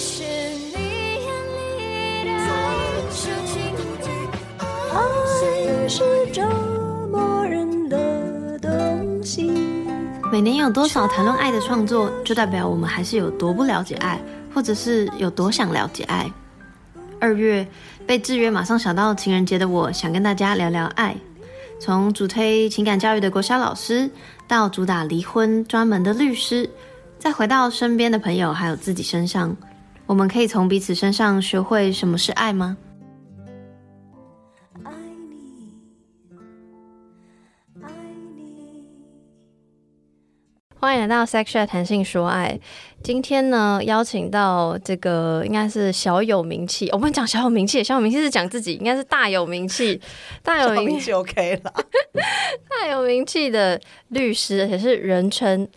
是你眼里的深情爱是折磨人的。每年有多少谈论爱的创作，就代表我们还是有多不了解爱，或者是有多想了解爱。二月被制约，马上想到情人节的我，想跟大家聊聊爱。从主推情感教育的国小老师，到主打离婚专门的律师，再回到身边的朋友还有自己身上，我们可以从彼此身上学会什么是爱吗？爱你，爱你。欢迎来到 Sex Chat 谈性说爱。今天呢，邀请到这个应该是小有名气，我们讲小有名气，小有名气是讲自己，应该是大有名气，大有名气就 OK 了。大有名气的律师，而且是人称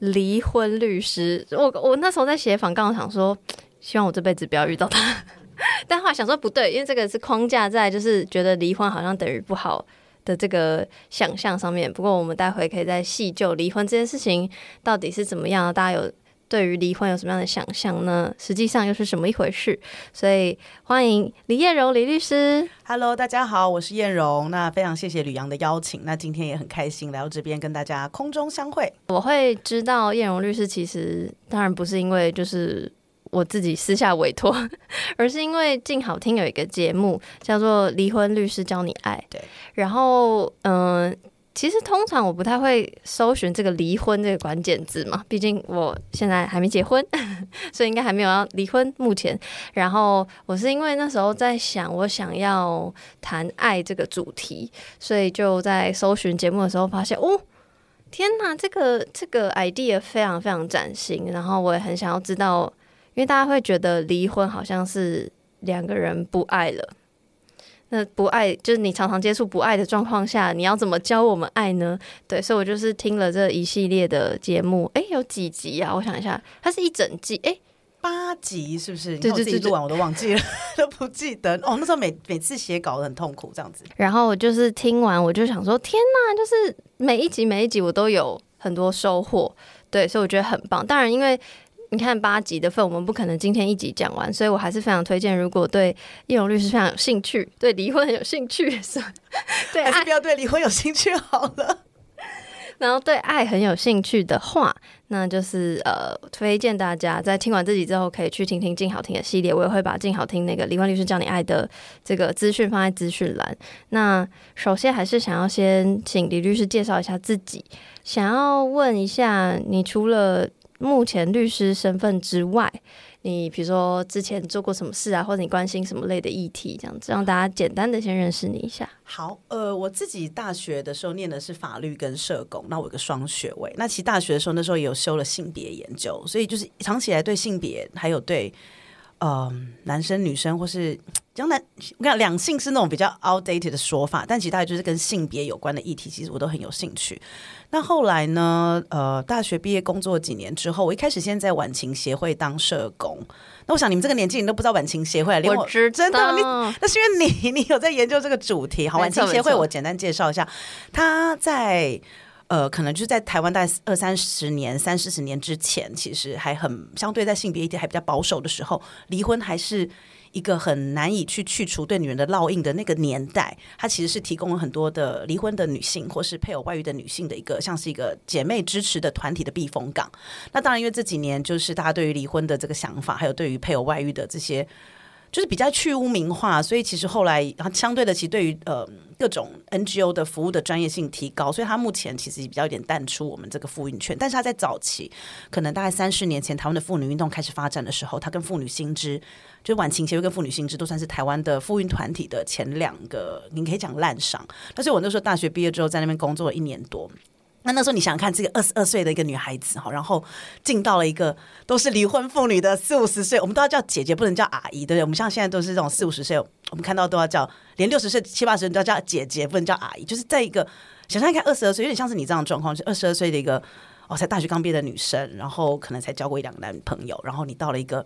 离婚律师。我我那时候在写访告，想说希望我这辈子不要遇到他，但后来想说不对，因为这个是框架在，就是觉得离婚好像等于不好的这个想象上面。不过我们待会可以再细究离婚这件事情到底是怎么样，大家有。对于离婚有什么样的想象呢？实际上又是什么一回事？所以欢迎李艳荣李律师。Hello，大家好，我是艳荣。那非常谢谢吕阳的邀请，那今天也很开心来到这边跟大家空中相会。我会知道艳荣律师，其实当然不是因为就是我自己私下委托，而是因为静好听有一个节目叫做《离婚律师教你爱》。对，然后嗯。其实通常我不太会搜寻这个离婚这个关键字嘛，毕竟我现在还没结婚，所以应该还没有要离婚。目前，然后我是因为那时候在想，我想要谈爱这个主题，所以就在搜寻节目的时候发现，哦，天哪，这个这个 idea 非常非常崭新，然后我也很想要知道，因为大家会觉得离婚好像是两个人不爱了。那不爱就是你常常接触不爱的状况下，你要怎么教我们爱呢？对，所以我就是听了这一系列的节目，诶，有几集啊？我想一下，它是一整季，诶，八集是不是？对对对录完我都忘记了，都不记得。哦，那时候每每次写稿很痛苦，这样子。然后我就是听完，我就想说，天呐，就是每一集每一集我都有很多收获，对，所以我觉得很棒。当然，因为你看八集的份，我们不可能今天一集讲完，所以我还是非常推荐，如果对叶荣律师非常有兴趣，对离婚很有兴趣，对还是不要对离婚有兴趣好了。然后对爱很有兴趣的话，那就是呃，推荐大家在听完这集之后，可以去听听静好听的系列。我也会把静好听那个离婚律师教你爱的这个资讯放在资讯栏。那首先还是想要先请李律师介绍一下自己，想要问一下，你除了目前律师身份之外，你比如说之前做过什么事啊，或者你关心什么类的议题，这样子让大家简单的先认识你一下。好，呃，我自己大学的时候念的是法律跟社工，那我有个双学位。那其实大学的时候那时候也有修了性别研究，所以就是长期以来对性别还有对呃男生女生或是讲男，我跟你讲两性是那种比较 outdated 的说法，但其实大概就是跟性别有关的议题，其实我都很有兴趣。那后来呢？呃，大学毕业工作几年之后，我一开始先在晚晴协会当社工。那我想你们这个年纪，你都不知道晚晴协会，连我知真的你那是因为你你有在研究这个主题。好，晚晴协会我简单介绍一下，他在。呃，可能就是在台湾大概二三十年、三四十年之前，其实还很相对在性别议题还比较保守的时候，离婚还是一个很难以去去除对女人的烙印的那个年代，它其实是提供了很多的离婚的女性或是配偶外遇的女性的一个像是一个姐妹支持的团体的避风港。那当然，因为这几年就是大家对于离婚的这个想法，还有对于配偶外遇的这些。就是比较去污名化，所以其实后来相对的，其实对于呃各种 NGO 的服务的专业性提高，所以它目前其实比较有点淡出我们这个妇运圈。但是它在早期，可能大概三十年前，台湾的妇女运动开始发展的时候，它跟妇女新知，就晚晴协会跟妇女新知都算是台湾的妇运团体的前两个，你可以讲烂赏。但是我那时候大学毕业之后，在那边工作了一年多。那那时候你想想看，这个二十二岁的一个女孩子哈，然后进到了一个都是离婚妇女的四五十岁，我们都要叫姐姐，不能叫阿姨，对不对？我们像现在都是这种四五十岁，我们看到都要叫，连六十岁、七八十岁都要叫姐姐，不能叫阿姨。就是在一个想象看二十二岁，有点像是你这样的状况，就二十二岁的一个哦，才大学刚毕业的女生，然后可能才交过一两个男朋友，然后你到了一个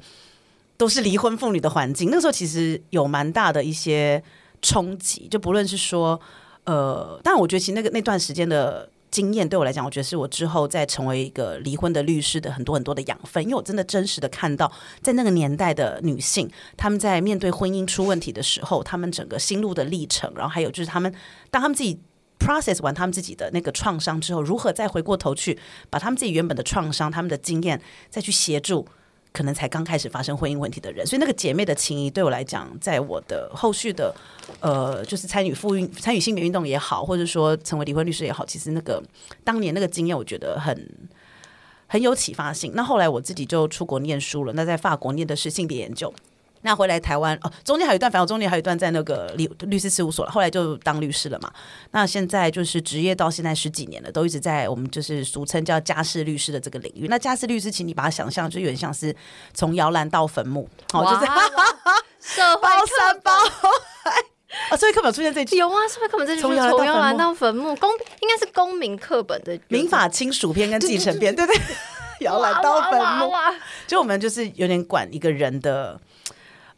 都是离婚妇女的环境，那时候其实有蛮大的一些冲击，就不论是说呃，但我觉得其实那个那段时间的。经验对我来讲，我觉得是我之后在成为一个离婚的律师的很多很多的养分，因为我真的真实的看到，在那个年代的女性，她们在面对婚姻出问题的时候，她们整个心路的历程，然后还有就是她们当她们自己 process 完他们自己的那个创伤之后，如何再回过头去把他们自己原本的创伤、他们的经验再去协助。可能才刚开始发生婚姻问题的人，所以那个姐妹的情谊对我来讲，在我的后续的呃，就是参与妇运、参与性别运动也好，或者说成为离婚律师也好，其实那个当年那个经验，我觉得很很有启发性。那后来我自己就出国念书了，那在法国念的是性别研究。那回来台湾哦，中间还有一段，反正中间还有一段在那个律律师事务所了，后来就当律师了嘛。那现在就是职业到现在十几年了，都一直在我们就是俗称叫家事律师的这个领域。那家事律师，请你把它想象就有点像是从摇篮到坟墓，哦，就是社会包三包。啊，社会 课本有出现这句，有啊，社会课本这句从摇篮到坟墓公应该是公民课本的民法亲属篇跟继承篇，对对，摇篮到坟墓。就我们就是有点管一个人的，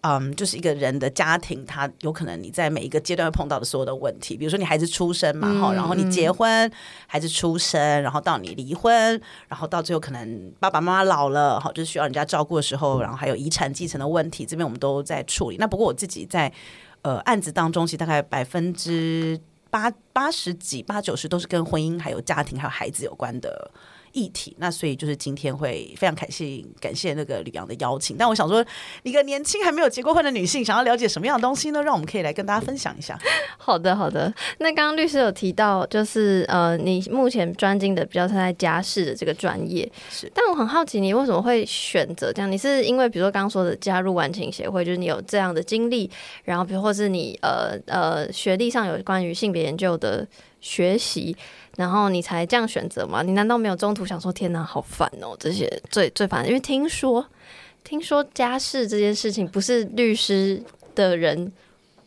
嗯，就是一个人的家庭，他有可能你在每一个阶段会碰到的所有的问题，比如说你孩子出生嘛，哈、然后你结婚，孩子出生，然后到你离婚，然后到最后可能爸爸妈妈老了，哈，就是需要人家照顾的时候，然后还有遗产继承的问题，这边我们都在处理。那不过我自己在呃案子当中，其实大概百分之八八十几、八九十都是跟婚姻、还有家庭、还有孩子有关的议题。那所以就是今天会非常感谢感谢那个吕阳的邀请。但我想说，一个年轻还没有结过婚的女性，想要了解什么样的东西呢？让我们可以来跟大家分享一下。好的，好的。那刚刚律师有提到，就是呃，你目前专精的比较是在家事的这个专业，是。但我很好奇，你为什么会选择这样？你是因为比如说刚刚说的加入晚晴协会，就是你有这样的经历，然后比如或是你呃呃学历上有关于性别研究的学习，然后你才这样选择吗？你难道没有中途想说天哪，好烦哦，这些最最烦的？因为听说听说家事这件事情不是律师的人。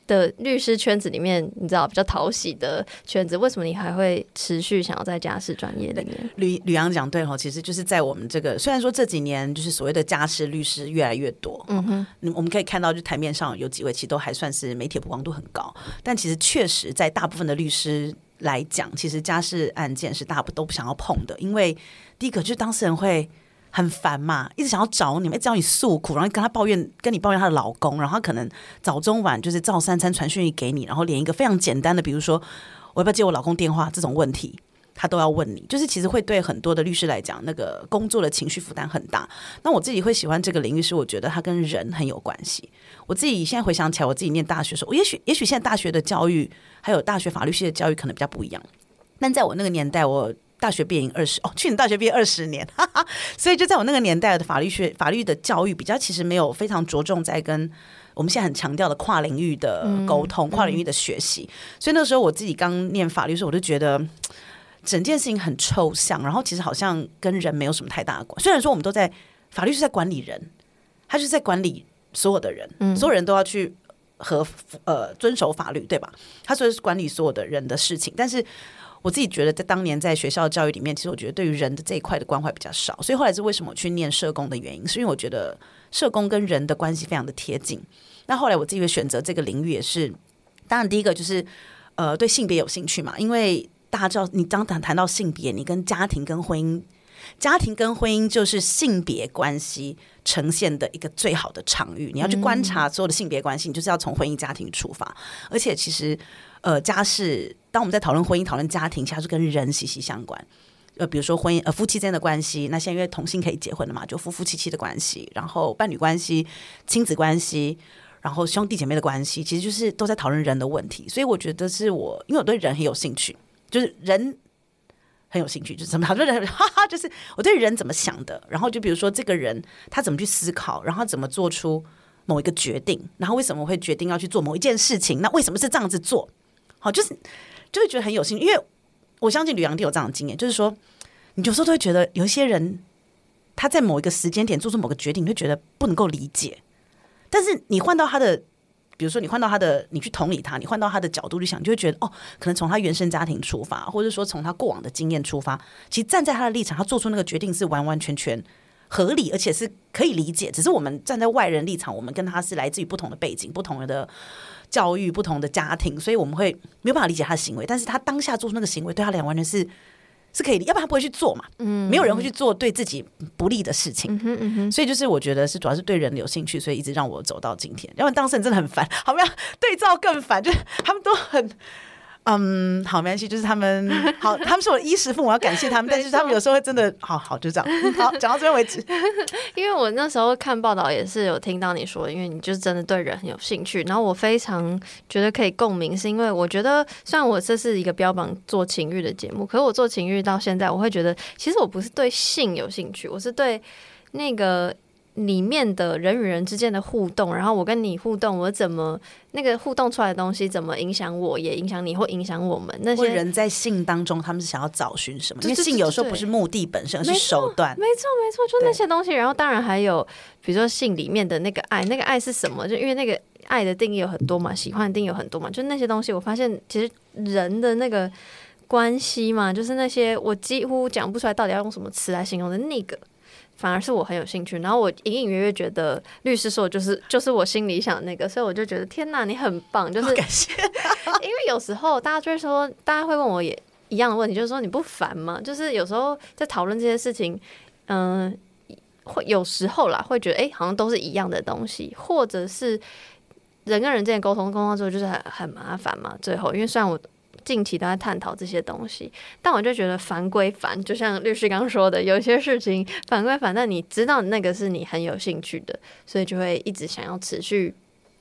的律师圈子里面，你知道比较讨喜的圈子，为什么你还会持续想要在家事专业里面？吕吕阳讲对吼，其实就是在我们这个虽然说这几年就是所谓的家事律师越来越多，嗯哼，我们可以看到就台面上有几位其实都还算是媒体曝光度很高，但其实确实在大部分的律师来讲，其实家事案件是大部都不想要碰的，因为第一个就是当事人会。很烦嘛，一直想要找你们，一直找你诉苦，然后跟他抱怨，跟你抱怨她的老公，然后可能早中晚就是照三餐传讯息给你，然后连一个非常简单的，比如说我要不要接我老公电话这种问题，他都要问你，就是其实会对很多的律师来讲，那个工作的情绪负担很大。那我自己会喜欢这个领域，是我觉得它跟人很有关系。我自己现在回想起来，我自己念大学的时候，我也许也许现在大学的教育还有大学法律系的教育可能比较不一样，但在我那个年代，我。大学毕业二十哦，去年大学毕业二十年，哈哈，所以就在我那个年代的法律学法律的教育比较，其实没有非常着重在跟我们现在很强调的跨领域的沟通、跨领域的学习。所以那时候我自己刚念法律的时候，我就觉得整件事情很抽象，然后其实好像跟人没有什么太大的关。虽然说我们都在法律是在管理人，他是在管理所有的人，所有人都要去和呃遵守法律，对吧？他说是管理所有的人的事情，但是。我自己觉得，在当年在学校教育里面，其实我觉得对于人的这一块的关怀比较少，所以后来是为什么我去念社工的原因，是因为我觉得社工跟人的关系非常的贴近。那后来我自己会选择这个领域，也是当然第一个就是呃对性别有兴趣嘛，因为大家知道，你当谈谈到性别，你跟家庭跟婚姻，家庭跟婚姻就是性别关系呈现的一个最好的场域。你要去观察所有的性别关系，你就是要从婚姻家庭出发，而且其实。呃，家事，当我们在讨论婚姻、讨论家庭，其实是跟人息息相关。呃，比如说婚姻，呃，夫妻之间的关系，那现在因为同性可以结婚了嘛，就夫夫妻妻的关系，然后伴侣关系、亲子关系，然后兄弟姐妹的关系，其实就是都在讨论人的问题。所以我觉得是我，因为我对人很有兴趣，就是人很有兴趣，就是怎么讨论人，哈哈，就是我对人怎么想的。然后就比如说这个人他怎么去思考，然后怎么做出某一个决定，然后为什么会决定要去做某一件事情？那为什么是这样子做？好，就是就会觉得很有兴趣，因为我相信吕阳弟有这样的经验，就是说，你有时候都会觉得有一些人他在某一个时间点做出某个决定，你会觉得不能够理解。但是你换到他的，比如说你换到他的，你去同理他，你换到他的角度去想，就会觉得哦，可能从他原生家庭出发，或者说从他过往的经验出发，其实站在他的立场，他做出那个决定是完完全全合理，而且是可以理解。只是我们站在外人立场，我们跟他是来自于不同的背景，不同的。教育不同的家庭，所以我们会没有办法理解他的行为，但是他当下做出那个行为，对他来讲完全是是可以，要不然他不会去做嘛。嗯，没有人会去做对自己不利的事情。嗯哼嗯哼，所以就是我觉得是主要是对人有兴趣，所以一直让我走到今天。要不然当事人真的很烦，好不要对照更烦，就是他们都很。嗯，好，没关系，就是他们好，他们是我的衣食父母，我要感谢他们。但是他们有时候会真的，好好就这样，好讲到这边为止。因为我那时候看报道也是有听到你说，因为你就是真的对人很有兴趣，然后我非常觉得可以共鸣，是因为我觉得虽然我这是一个标榜做情欲的节目，可是我做情欲到现在，我会觉得其实我不是对性有兴趣，我是对那个。里面的人与人之间的互动，然后我跟你互动，我怎么那个互动出来的东西怎么影响我，也影响你，或影响我们那些人在性当中，他们是想要找寻什么？因为性有时候不是目的本身，而是手段。没错，没错，就那些东西。然后当然还有，比如说性里面的那个爱，那个爱是什么？就因为那个爱的定义有很多嘛，喜欢的定义有很多嘛，就那些东西，我发现其实人的那个关系嘛，就是那些我几乎讲不出来到底要用什么词来形容的那个。反而是我很有兴趣，然后我隐隐约约觉得律师说就是就是我心里想的那个，所以我就觉得天哪，你很棒，就是感谢。因为有时候大家就会说，大家会问我也一样的问题，就是说你不烦吗？就是有时候在讨论这些事情，嗯，会有时候啦，会觉得哎，好像都是一样的东西，或者是人跟人之间沟通沟通之后就是很很麻烦嘛。最后，因为虽然我。近期都在探讨这些东西，但我就觉得烦归烦，就像律师刚说的，有些事情烦归烦，但你知道那个是你很有兴趣的，所以就会一直想要持续，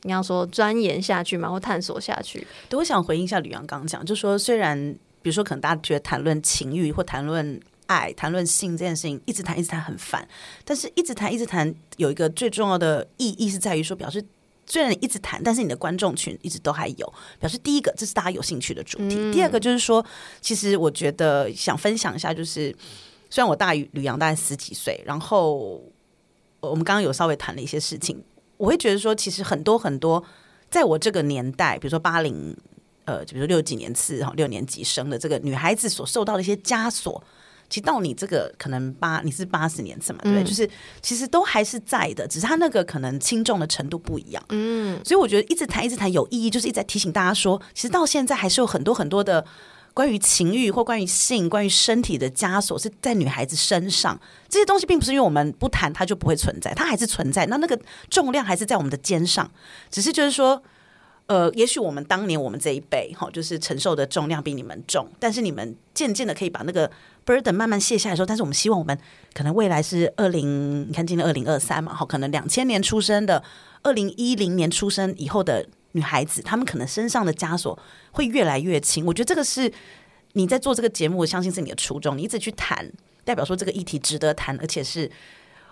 你要说钻研下去嘛，或探索下去。对，我想回应一下吕阳刚讲，就说虽然比如说可能大家觉得谈论情欲或谈论爱、谈论性这件事情，一直谈一直谈很烦，但是一直谈一直谈有一个最重要的意义是在于说表示。虽然你一直谈，但是你的观众群一直都还有，表示第一个这是大家有兴趣的主题。第二个就是说，其实我觉得想分享一下，就是虽然我大于吕阳大概十几岁，然后我们刚刚有稍微谈了一些事情，我会觉得说，其实很多很多，在我这个年代，比如说八零，呃，就比如说六几年次哈六年级生的这个女孩子所受到的一些枷锁。其实到你这个可能八你是八十年次嘛，对不对？就是其实都还是在的，只是他那个可能轻重的程度不一样。嗯，所以我觉得一直谈一直谈有意义，就是一直在提醒大家说，其实到现在还是有很多很多的关于情欲或关于性、关于身体的枷锁是在女孩子身上。这些东西并不是因为我们不谈它就不会存在，它还是存在。那那个重量还是在我们的肩上，只是就是说。呃，也许我们当年我们这一辈哈，就是承受的重量比你们重，但是你们渐渐的可以把那个 burden 慢慢卸下来的时候，但是我们希望我们可能未来是二零，你看今年二零二三嘛，好，可能两千年出生的，二零一零年出生以后的女孩子，她们可能身上的枷锁会越来越轻。我觉得这个是你在做这个节目，我相信是你的初衷，你一直去谈，代表说这个议题值得谈，而且是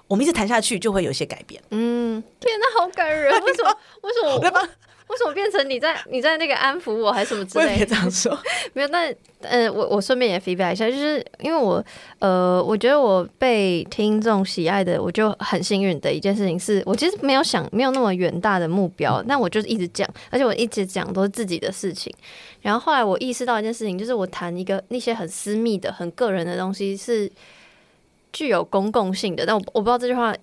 我们一直谈下去就会有一些改变。嗯，天哪，好感人！为什么？为什么？为什么变成你在你在那个安抚我，还是什么之类？别这样说，没有。那呃，我我顺便也 feedback 一下，就是因为我呃，我觉得我被听众喜爱的，我就很幸运的一件事情，是我其实没有想没有那么远大的目标，但我就是一直讲，而且我一直讲都是自己的事情。然后后来我意识到一件事情，就是我谈一个那些很私密的、很个人的东西是具有公共性的，但我我不知道这句话。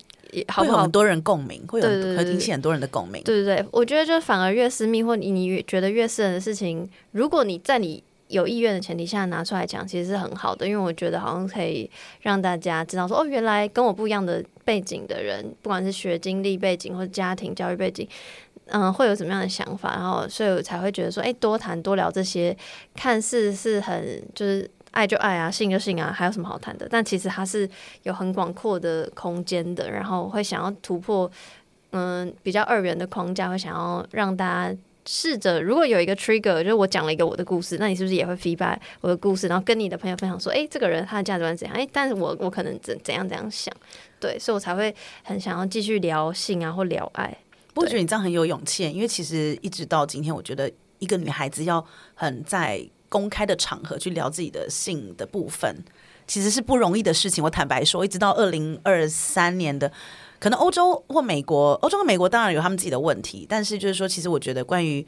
会有很多人共鸣，会有会引起很多人的共鸣。对对对，我觉得就反而越私密或你你觉得越私人的事情，如果你在你有意愿的前提下拿出来讲，其实是很好的。因为我觉得好像可以让大家知道说，哦，原来跟我不一样的背景的人，不管是学经历背景或者家庭教育背景，嗯，会有什么样的想法，然后所以我才会觉得说，哎，多谈多聊这些，看似是很就是。爱就爱啊，信就信啊，还有什么好谈的？但其实它是有很广阔的空间的，然后会想要突破，嗯，比较二元的框架，会想要让大家试着，如果有一个 trigger，就是我讲了一个我的故事，那你是不是也会 feedback 我的故事，然后跟你的朋友分享说，哎，这个人他的价值观怎样？哎，但是我我可能怎怎样怎样想，对，所以我才会很想要继续聊性啊，或聊爱。我觉得你这样很有勇气，因为其实一直到今天，我觉得一个女孩子要很在。公开的场合去聊自己的性的部分，其实是不容易的事情。我坦白说，一直到二零二三年的，可能欧洲或美国，欧洲和美国当然有他们自己的问题，但是就是说，其实我觉得关于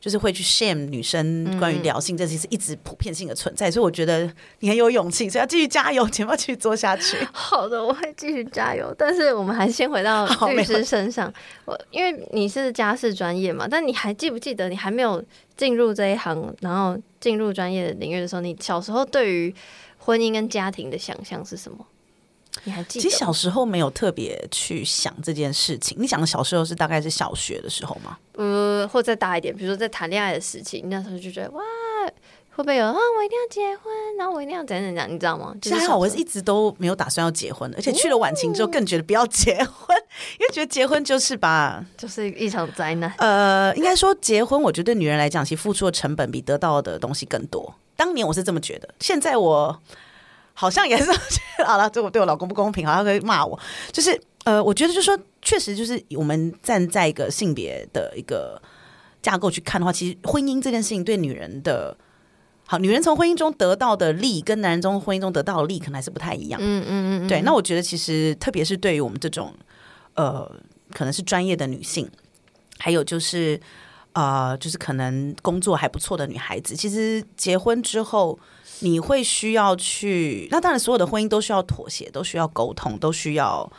就是会去 shame 女生关于聊性，这其实一直普遍性的存在。所以我觉得你很有勇气，所以要继续加油，请要继续做下去。好的，我会继续加油。但是我们还是先回到 律师身上。我因为你是家事专业嘛，但你还记不记得你还没有进入这一行，然后？进入专业领域的时候，你小时候对于婚姻跟家庭的想象是什么？你还记得？其实小时候没有特别去想这件事情。你想的小时候是大概是小学的时候吗？呃，或再大一点，比如说在谈恋爱的时期，你那时候就觉得哇，会不会有啊？我一定要结婚，然后我一定要怎样怎样，你知道吗？就是其实还好，我是一直都没有打算要结婚，而且去了晚晴之后更觉得不要结婚，因为觉得结婚就是吧 就是一场灾难。呃，应该说结婚，我觉得对女人来讲，其实付出的成本比得到的东西更多。当年我是这么觉得，现在我好像也是 好了，这我对我老公不公平，好像可以骂我。就是呃，我觉得就是说，确实就是我们站在一个性别的一个架构去看的话，其实婚姻这件事情对女人的。好，女人从婚姻中得到的利，跟男人从婚姻中得到的利，可能还是不太一样。嗯嗯嗯，对，那我觉得其实特别是对于我们这种呃，可能是专业的女性，还有就是呃，就是可能工作还不错的女孩子，其实结婚之后。你会需要去，那当然，所有的婚姻都需要妥协，都需要沟通，都需要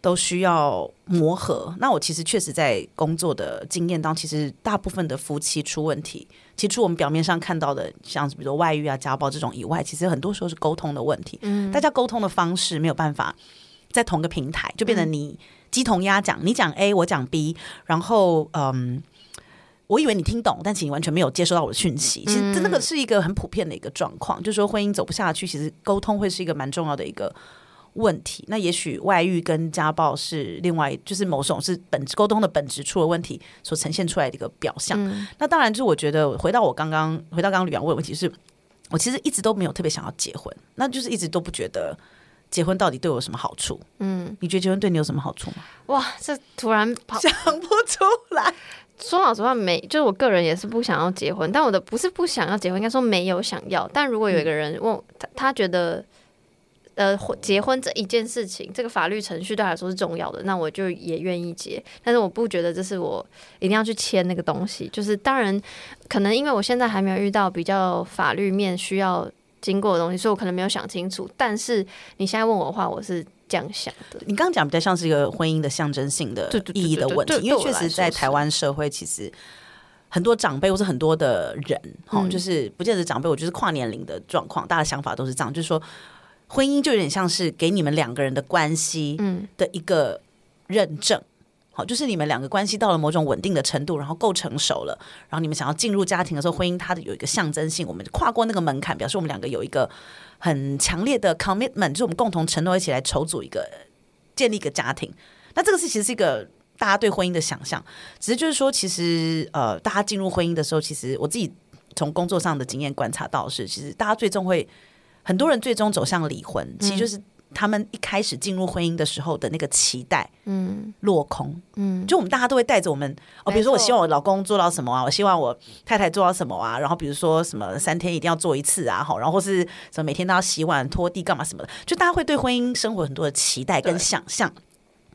都需要磨合。那我其实确实在工作的经验当中，其实大部分的夫妻出问题，其实除我们表面上看到的，像比如说外遇啊、家暴这种以外，其实很多时候是沟通的问题。嗯，大家沟通的方式没有办法在同个平台，就变成你鸡同鸭讲，你讲 A，我讲 B，然后嗯。我以为你听懂，但其实你完全没有接收到我的讯息。其实这那个是一个很普遍的一个状况，就是说婚姻走不下去，其实沟通会是一个蛮重要的一个问题。那也许外遇跟家暴是另外，就是某种是本质沟通的本质出了问题所呈现出来的一个表象。那当然，就是我觉得回到我刚刚回到刚刚吕阳问的问题是，我其实一直都没有特别想要结婚，那就是一直都不觉得结婚到底对我有什么好处。嗯，你觉得结婚对你有什么好处吗？哇，这突然跑 想不出来。说老实话，没就是我个人也是不想要结婚，但我的不是不想要结婚，应该说没有想要。但如果有一个人问我他，他觉得呃婚结婚这一件事情，这个法律程序对他来说是重要的，那我就也愿意结。但是我不觉得这是我一定要去签那个东西。就是当然，可能因为我现在还没有遇到比较法律面需要经过的东西，所以我可能没有想清楚。但是你现在问我的话，我是这样想的。你刚刚讲比较像是一个婚姻的象征性的意义的问题，因为确实在台湾社会，其实很多长辈或是很多的人，哈、嗯就是不见得长辈，我觉得是跨年龄的状况，大家的想法都是这样，就是说婚姻就有点像是给你们两个人的关系嗯的一个认证。好，就是你们两个关系到了某种稳定的程度，然后够成熟了，然后你们想要进入家庭的时候，婚姻它的有一个象征性，我们跨过那个门槛，表示我们两个有一个很强烈的 commitment，就是我们共同承诺一起来筹组一个建立一个家庭。那这个是其实是一个大家对婚姻的想象，只是就是说，其实呃，大家进入婚姻的时候，其实我自己从工作上的经验观察到是，其实大家最终会很多人最终走向离婚，其实就是他们一开始进入婚姻的时候的那个期待嗯落空。嗯，就我们大家都会带着我们哦，比如说我希望我老公做到什么啊，我希望我太太做到什么啊，然后比如说什么三天一定要做一次啊，好，然后或是什么每天都要洗碗、拖地干嘛什么的，就大家会对婚姻生活很多的期待跟想象。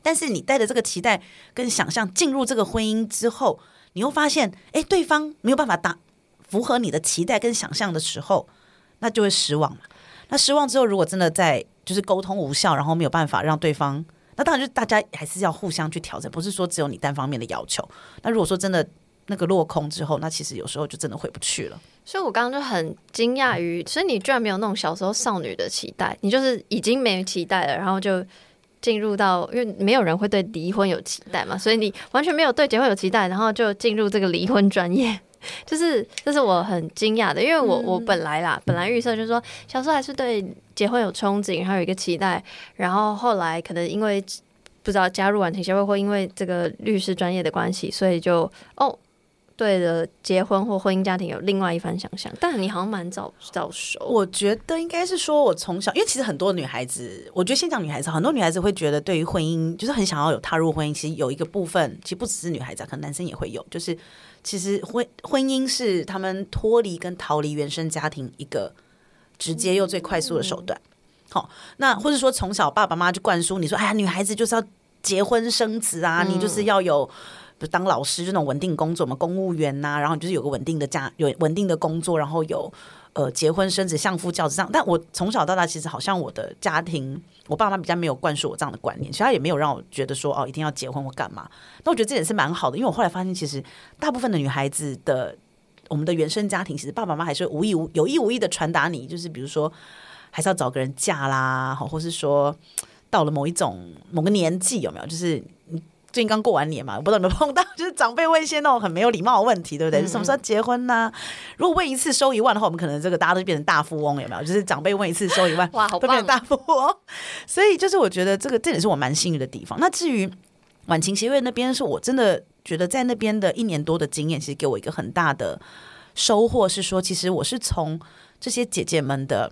但是你带着这个期待跟想象进入这个婚姻之后，你又发现，哎，对方没有办法达符合你的期待跟想象的时候，那就会失望嘛。那失望之后，如果真的在就是沟通无效，然后没有办法让对方，那当然就大家还是要互相去调整，不是说只有你单方面的要求。那如果说真的那个落空之后，那其实有时候就真的回不去了。所以我刚刚就很惊讶于，所以你居然没有那种小时候少女的期待，你就是已经没期待了，然后就进入到，因为没有人会对离婚有期待嘛，所以你完全没有对结婚有期待，然后就进入这个离婚专业。就是这是我很惊讶的，因为我我本来啦，本来预设就是说小时候还是对结婚有憧憬，然后有一个期待，然后后来可能因为不知道加入婉婷协会，或因为这个律师专业的关系，所以就哦对了结婚或婚姻家庭有另外一番想象。但你好像蛮早早熟，我觉得应该是说，我从小，因为其实很多女孩子，我觉得先讲女孩子，很多女孩子会觉得对于婚姻，就是很想要有踏入婚姻。其实有一个部分，其实不只是女孩子、啊，可能男生也会有，就是其实婚婚姻是他们脱离跟逃离原生家庭一个直接又最快速的手段。好、那或者说从小爸爸妈妈就灌输你说，哎呀，女孩子就是要结婚生子啊，你就是要有。比如当老师就那种稳定工作嘛，公务员呐、然后你就是有个稳定的家，有稳定的工作，然后有呃结婚生子、相夫教子这样。但我从小到大，其实好像我的家庭，我爸妈比较没有灌输我这样的观念，所以他也没有让我觉得说哦一定要结婚或干嘛。那我觉得这点是蛮好的，因为我后来发现，其实大部分的女孩子的我们的原生家庭，其实爸爸妈妈还是无意无有意无意的传达你，就是比如说。还是要找个人嫁啦，好，或是说到了某一种某个年纪，有没有？就是最近刚过完年嘛，我不知道有没有碰到，就是长辈问一些那种很没有礼貌的问题，对不对？就什么时候结婚呐、如果问一次收一万的话，我们可能这个大家都变成大富翁，有没有？就是长辈问一次收一万，哇，好都变成！大富翁。所以就是我觉得这个这也是我蛮幸运的地方。那至于晚晴协会那边，是我真的觉得在那边的一年多的经验，其实给我一个很大的收获，是说其实我是从这些姐姐们的。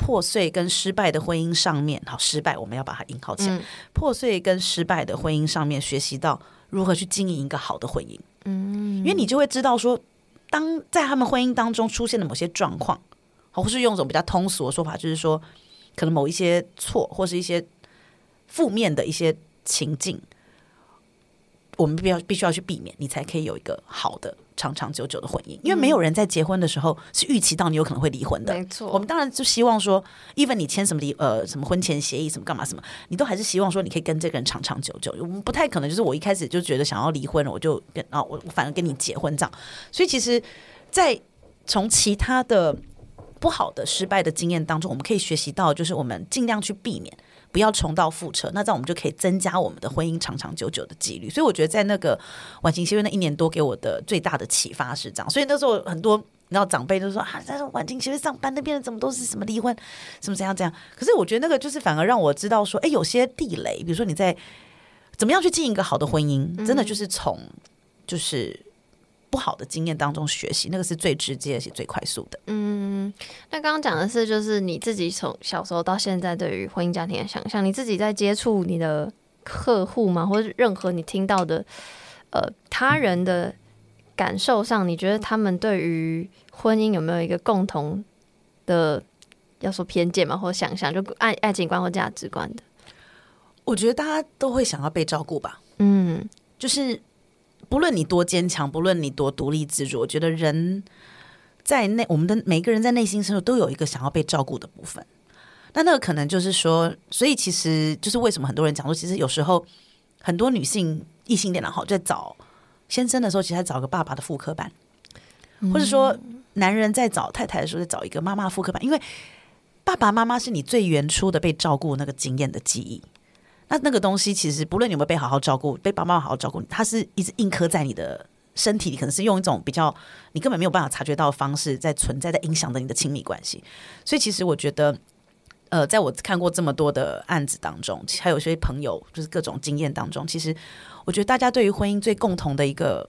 破碎跟失败的婚姻上面，好失败，我们要把它引号起来。嗯破碎跟失败的婚姻上面，学习到如何去经营一个好的婚姻。嗯，因为你就会知道说，当在他们婚姻当中出现的某些状况，好或是用一种比较通俗的说法，就是说，可能某一些错或是一些负面的一些情境，我们必要必须要去避免，你才可以有一个好的长长久久的婚姻。因为没有人在结婚的时候是预期到你有可能会离婚的。没错，我们当然就希望说，even 你签什么离呃什么婚前协议什么干嘛什么，你都还是希望说你可以跟这个人长长久久。我们不太可能就是我一开始就觉得想要离婚了，我就跟啊我我反而跟你结婚这样。所以其实，在从其他的不好的失败的经验当中，我们可以学习到，就是我们尽量去避免。不要重蹈覆辙，那这样我们就可以增加我们的婚姻长长久久的几率。所以我觉得在那个晚晴协会那一年多给我的最大的启发是这样。所以那时候很多你知道长辈都说啊，在晚晴其实上班那边的怎么都是什么离婚，什么怎样怎样。可是我觉得那个就是反而让我知道说，哎，有些地雷，比如说你在怎么样去经营一个好的婚姻，真的就是从就是不好的经验当中学习，那个是最直接而且最快速的。嗯，那刚刚讲的是，就是你自己从小时候到现在对于婚姻家庭的想象，你自己在接触你的客户吗，或者任何你听到的呃他人的感受上，你觉得他们对于婚姻有没有一个共同的要说偏见嘛，或者想象，就爱爱情观或价值观的？我觉得大家都会想要被照顾吧，嗯就是不论你多坚强，不论你多独立自主，我觉得人在内，我们的每个人在内心深处都有一个想要被照顾的部分。那那个可能就是说，所以其实就是为什么很多人讲说，其实有时候很多女性异性恋然后在找先生的时候，其实还找个爸爸的复刻版，或者说男人在找太太的时候，再找一个妈妈的复刻版，因为爸爸妈妈是你最原初的被照顾那个经验的记忆。那那个东西其实不论你有没有被好好照顾，被爸妈好好照顾，它是一直印刻在你的身体里，可能是用一种比较你根本没有办法察觉到的方式在存在，在影响着你的亲密关系。所以其实我觉得，呃，在我看过这么多的案子当中，还有一些朋友就是各种经验当中，其实我觉得大家对于婚姻最共同的一个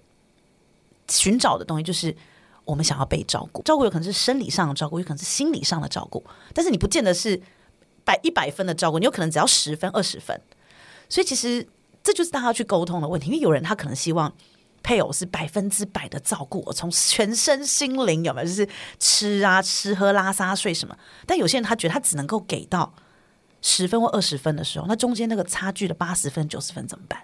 寻找的东西，就是我们想要被照顾。照顾有可能是生理上的照顾，有可能是心理上的照顾，但是你不见得是百一百分的照顾，你有可能只要十分、二十分。所以其实这就是大家要去沟通的问题，因为有人他可能希望配偶是百分之百的照顾我，从全身心灵有没有，就是吃啊、吃喝拉撒睡什么。但有些人他觉得他只能够给到十分或二十分的时候，那中间那个差距的八十分、九十分怎么办？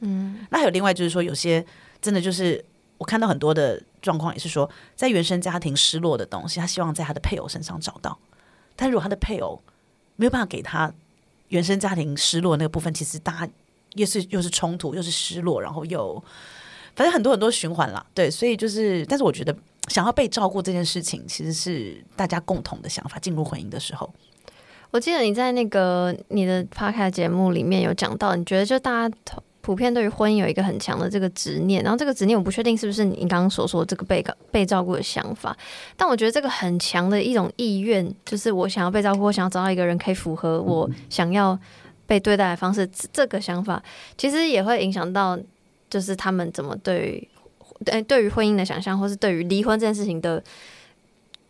嗯，那还有另外就是说，有些真的就是我看到很多的状况也是说，在原生家庭失落的东西，他希望在他的配偶身上找到，但如果他的配偶没有办法给他原生家庭失落那个部分，其实大家又是又是冲突，又是失落，然后又反正很多很多循环啦。对，所以就是，但是我觉得想要被照顾这件事情，其实是大家共同的想法。进入婚姻的时候，我记得你在那个你的 p o 节目里面有讲到，你觉得就大家普遍对于婚姻有一个很强的这个执念，然后这个执念我不确定是不是你刚刚所说这个被被照顾的想法，但我觉得这个很强的一种意愿，就是我想要被照顾，我想要找到一个人可以符合我想要被对待的方式，这个想法其实也会影响到，就是他们怎么对对对于婚姻的想象，或是对于离婚这件事情的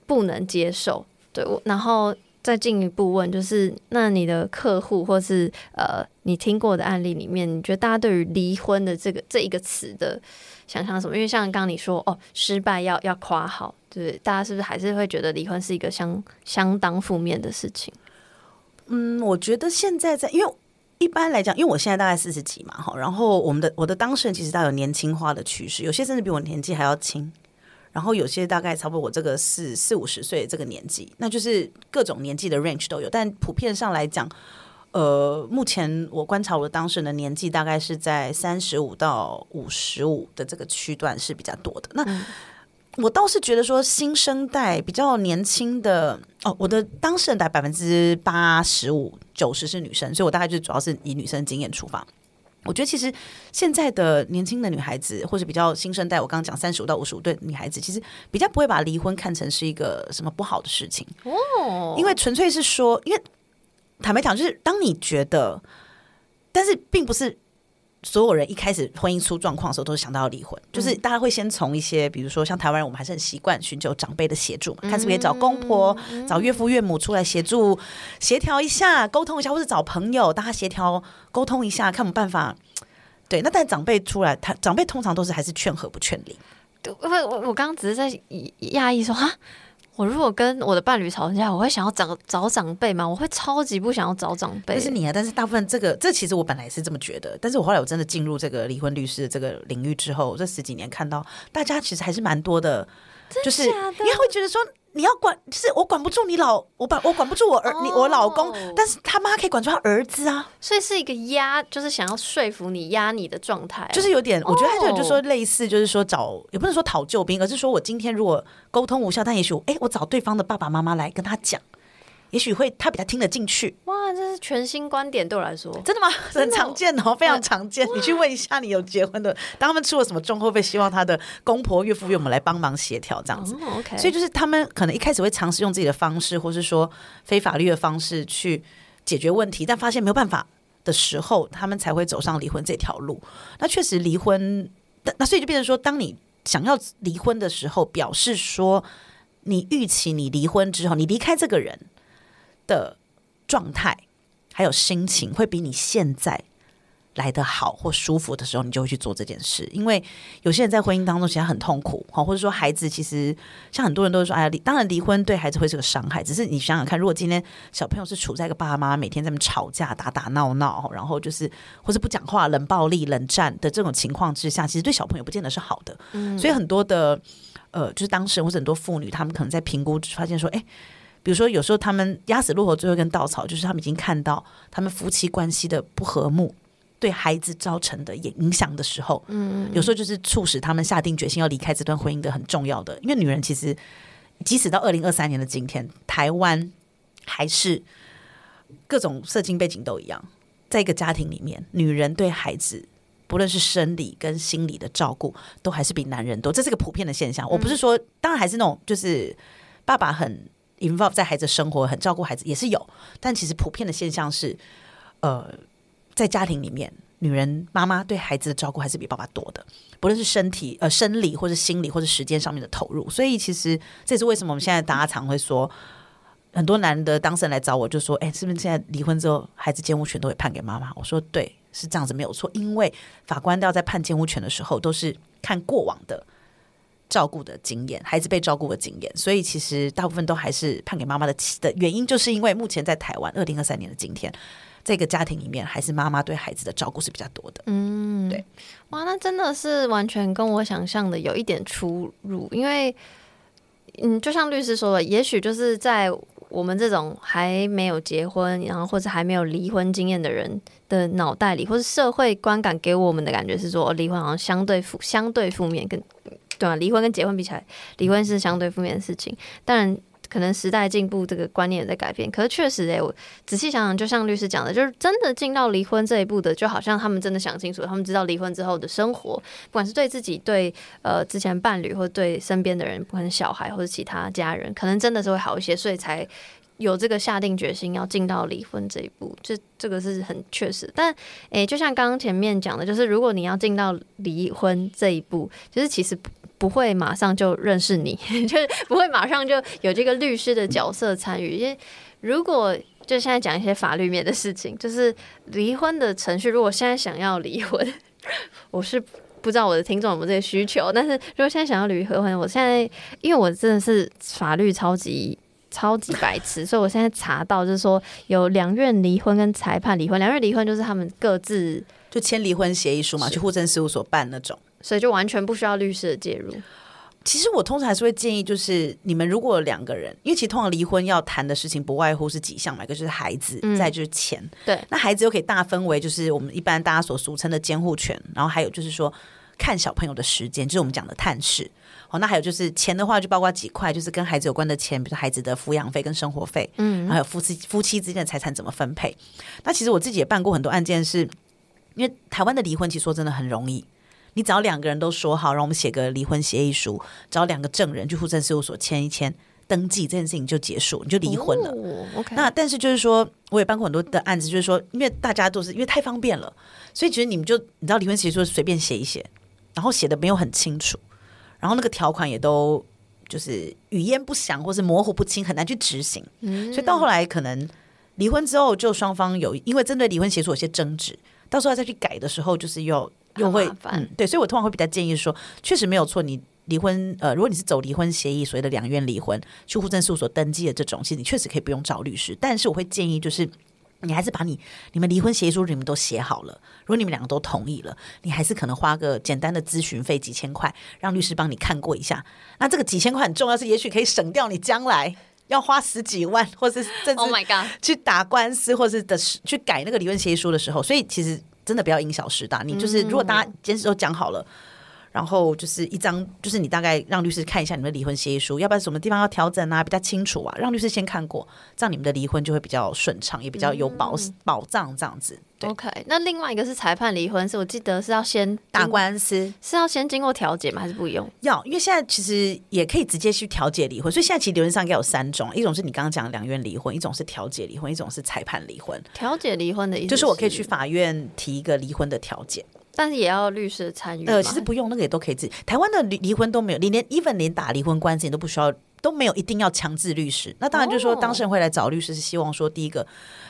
不能接受。对我，然后再进一步问，就是那你的客户或是呃你听过的案例里面，你觉得大家对于离婚的这个这一个词的想象什么？因为像刚刚你说哦，失败要要夸好，就是大家是不是还是会觉得离婚是一个相相当负面的事情？嗯，我觉得现在在，因为一般来讲，因为我现在大概四十几嘛，哈，然后我们的我的当事人其实他有年轻化的趋势，有些甚至比我年纪还要轻，然后有些大概差不多我这个四四五十岁这个年纪，那就是各种年纪的 range 都有，但普遍上来讲。呃，目前我观察我的当事人的年纪大概是在三十五到五十五的这个区段是比较多的。那、我倒是觉得说新生代比较年轻的哦，我的当事人大概百分之八十五九十是女生，所以我大概就主要是以女生经验出发。我觉得其实现在的年轻的女孩子，或者比较新生代，我刚刚讲三十五到五十五对女孩子，其实比较不会把离婚看成是一个什么不好的事情哦，因为纯粹是说，因为坦白讲，就是当你觉得，但是并不是所有人一开始婚姻出状况的时候都是想到要离婚，就是大家会先从一些，比如说像台湾人，我们还是很习惯寻求长辈的协助嘛，看是不是可以找公婆、找岳父岳母出来协助协调一下、沟通一下，或者找朋友大家协调沟通一下，看有没有办法。对，那但长辈出来，他长辈通常都是还是劝和不劝离。对，不，我我刚刚只是在压抑说哈，我如果跟我的伴侣吵架，我会想要找找长辈吗？我会超级不想要找长辈。这是你啊，但是大部分这个，这其实我本来是这么觉得，但是我后来我真的进入这个离婚律师的这个领域之后，这十几年看到大家其实还是蛮多的，就是因为会觉得说。你要管，就是我管不住你老，我管我管不住我儿，你我老公，但是他妈可以管住他儿子啊，所以是一个压，就是想要说服你压你的状态，就是有点，我觉得他就就说类似，就是说找，也不是说讨救兵，而是说我今天如果沟通无效，但也许哎，我找对方的爸爸妈妈来跟他讲。也许会他比较听得进去。哇，这是全新观点对我来说，真的吗？很常见哦，非常常见。你去问一下，你有结婚的，当他们出了什么状况，会希望他的公婆、岳父、岳母来帮忙协调这样子。OK，所以就是他们可能一开始会尝试用自己的方式，或是说非法律的方式去解决问题，但发现没有办法的时候，他们才会走上离婚这条路。那确实离婚，那所以就变成说，当你想要离婚的时候，表示说你预期你离婚之后，你离开这个人。的状态还有心情会比你现在来的好或舒服的时候，你就会去做这件事。因为有些人在婚姻当中其实很痛苦，哈，或者说孩子其实像很多人都说，哎呀，当然离婚对孩子会是个伤害。只是你想想看，如果今天小朋友是处在一个爸爸妈妈每天在那吵架、打打闹闹，然后就是或是不讲话、冷暴力、冷战的这种情况之下，其实对小朋友不见得是好的。嗯，所以很多的呃，就是当事人或者很多妇女，他们可能在评估发现说，哎。比如说，有时候他们压死骆驼最后一根稻草，就是他们已经看到他们夫妻关系的不和睦对孩子造成的影响的时候，嗯，有时候就是促使他们下定决心要离开这段婚姻的很重要的。因为女人其实，即使到二零二三年的今天，台湾还是各种社经背景都一样，在一个家庭里面，女人对孩子不论是生理跟心理的照顾，都还是比男人多，这是个普遍的现象。我不是说，当然还是那种就是爸爸很。Involve 在孩子生活很照顾孩子也是有，但其实普遍的现象是，呃，在家庭里面，女人妈妈对孩子的照顾还是比爸爸多的，不论是身体呃生理或者心理或者时间上面的投入。所以其实这也是为什么我们现在大家常会说，很多男的当事人来找我就说，哎，是不是现在离婚之后，孩子监护权都会判给妈妈？我说对，是这样子没有错，因为法官都要在判监护权的时候，都是看过往的。照顾的经验，孩子被照顾的经验，所以其实大部分都还是判给妈妈的。的原因就是因为目前在台湾二零二三年的今天，这个家庭里面还是妈妈对孩子的照顾是比较多的。嗯，对，哇，那真的是完全跟我想象的有一点出入。因为，嗯，就像律师说的，也许就是在我们这种还没有结婚，然后或者还没有离婚经验的人的脑袋里，或者社会观感给我们的感觉是说，离婚好像相对负相对负面，跟对啊，离婚跟结婚比起来，离婚是相对负面的事情。当然，可能时代进步，这个观念也在改变。可是确实，诶，我仔细想想，就像律师讲的，就是真的进到离婚这一步的，就好像他们真的想清楚，他们知道离婚之后的生活，不管是对自己、对呃之前伴侣，或者对身边的人，不管是小孩或者其他家人，可能真的是会好一些，所以才。有这个下定决心要进到离婚这一步，这这个是很确实。但诶，就像刚刚前面讲的，就是如果你要进到离婚这一步，就是其实不不会马上就认识你，就是不会马上就有这个律师的角色参与。因为如果就现在讲一些法律面的事情，就是离婚的程序，如果现在想要离婚，我是不知道我的听众有没有这个需求。但是如果现在想要离婚，我现在因为我真的是法律超级。超级白痴，所以我现在查到就是说有两院离婚跟裁判离婚，两院离婚就是他们各自就签离婚协议书嘛，去户政事务所办那种，所以就完全不需要律师的介入。其实我通常还是会建议，就是你们如果两个人，因为其实通常离婚要谈的事情不外乎是几项嘛，一个就是孩子，再就是钱。对，那孩子又可以大分为就是我们一般大家所俗称的监护权，然后还有就是说。看小朋友的时间，就是我们讲的探视。哦，那还有就是钱的话，就包括几块，就是跟孩子有关的钱，比如孩子的抚养费跟生活费，嗯，还有夫妻夫妻之间的财产怎么分配。那其实我自己也办过很多案件是，因为台湾的离婚其实说真的很容易，你只要两个人都说好，让我们写个离婚协议书，找两个证人去户政事务所签一签，登记这件事情就结束，你就离婚了。那但是就是说，我也办过很多的案子，就是说，因为大家都是因为太方便了，所以其实你们就你知道离婚协议书随便写一写，然后写的没有很清楚，然后那个条款也都就是语焉不详或是模糊不清，很难去执行。嗯所以到后来可能离婚之后，就双方有因为针对离婚协议书有些争执，到时候再去改的时候，就是又又会嗯对，所以我通常会比较建议说，确实没有错，你。离婚，呃，如果你是走离婚协议，所谓的两院离婚，去户政事务所登记的这种，其实你确实可以不用找律师。但是我会建议，就是你还是把你你们离婚协议书你们都写好了，如果你们两个都同意了，你还是可能花个简单的咨询费几千块，让律师帮你看过一下。那这个几千块很重要，是也许可以省掉你将来要花十几万，或是甚至 Oh my god，去打官司，或是的去改那个离婚协议书的时候，所以其实真的不要因小失大。你就是如果大家坚持都讲好了。然后就是一张，就是你大概让律师看一下你们的离婚协议书，要不然什么地方要调整啊，比较清楚啊，让律师先看过，这样你们的离婚就会比较顺畅，也比较有保、保障这样子。对，OK，那另外一个是裁判离婚，是我记得是要先打官司是要先经过调解吗？还是不用？要，因为现在其实也可以直接去调解离婚，所以现在其实理论上应该有三种，一种是你刚刚讲的两院离婚，一种是调解离婚，一种是裁判离婚，调解离婚的意思就是我可以去，法院提一个离婚的调解。但是也要律师参与。呃，其实不用，那个也都可以自己。台湾的离离婚都没有，你连 even 连打离婚官司你都不需要，都没有一定要强制律师。那当然就是说，哦当事人会来找律师，是希望说，第一个，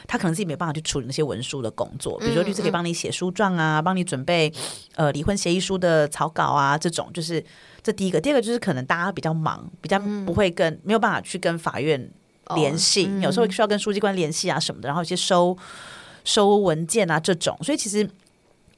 他可能自己没办法去处理那些文书的工作，比如说律师可以帮你写书状啊，帮你准备呃离婚协议书的草稿啊，这种就是这第一个。第二个就是可能大家比较忙，比较不会跟、没有办法去跟法院联系，有时候需要跟书记官联系啊什么的，然后一些收收文件啊这种，所以其实。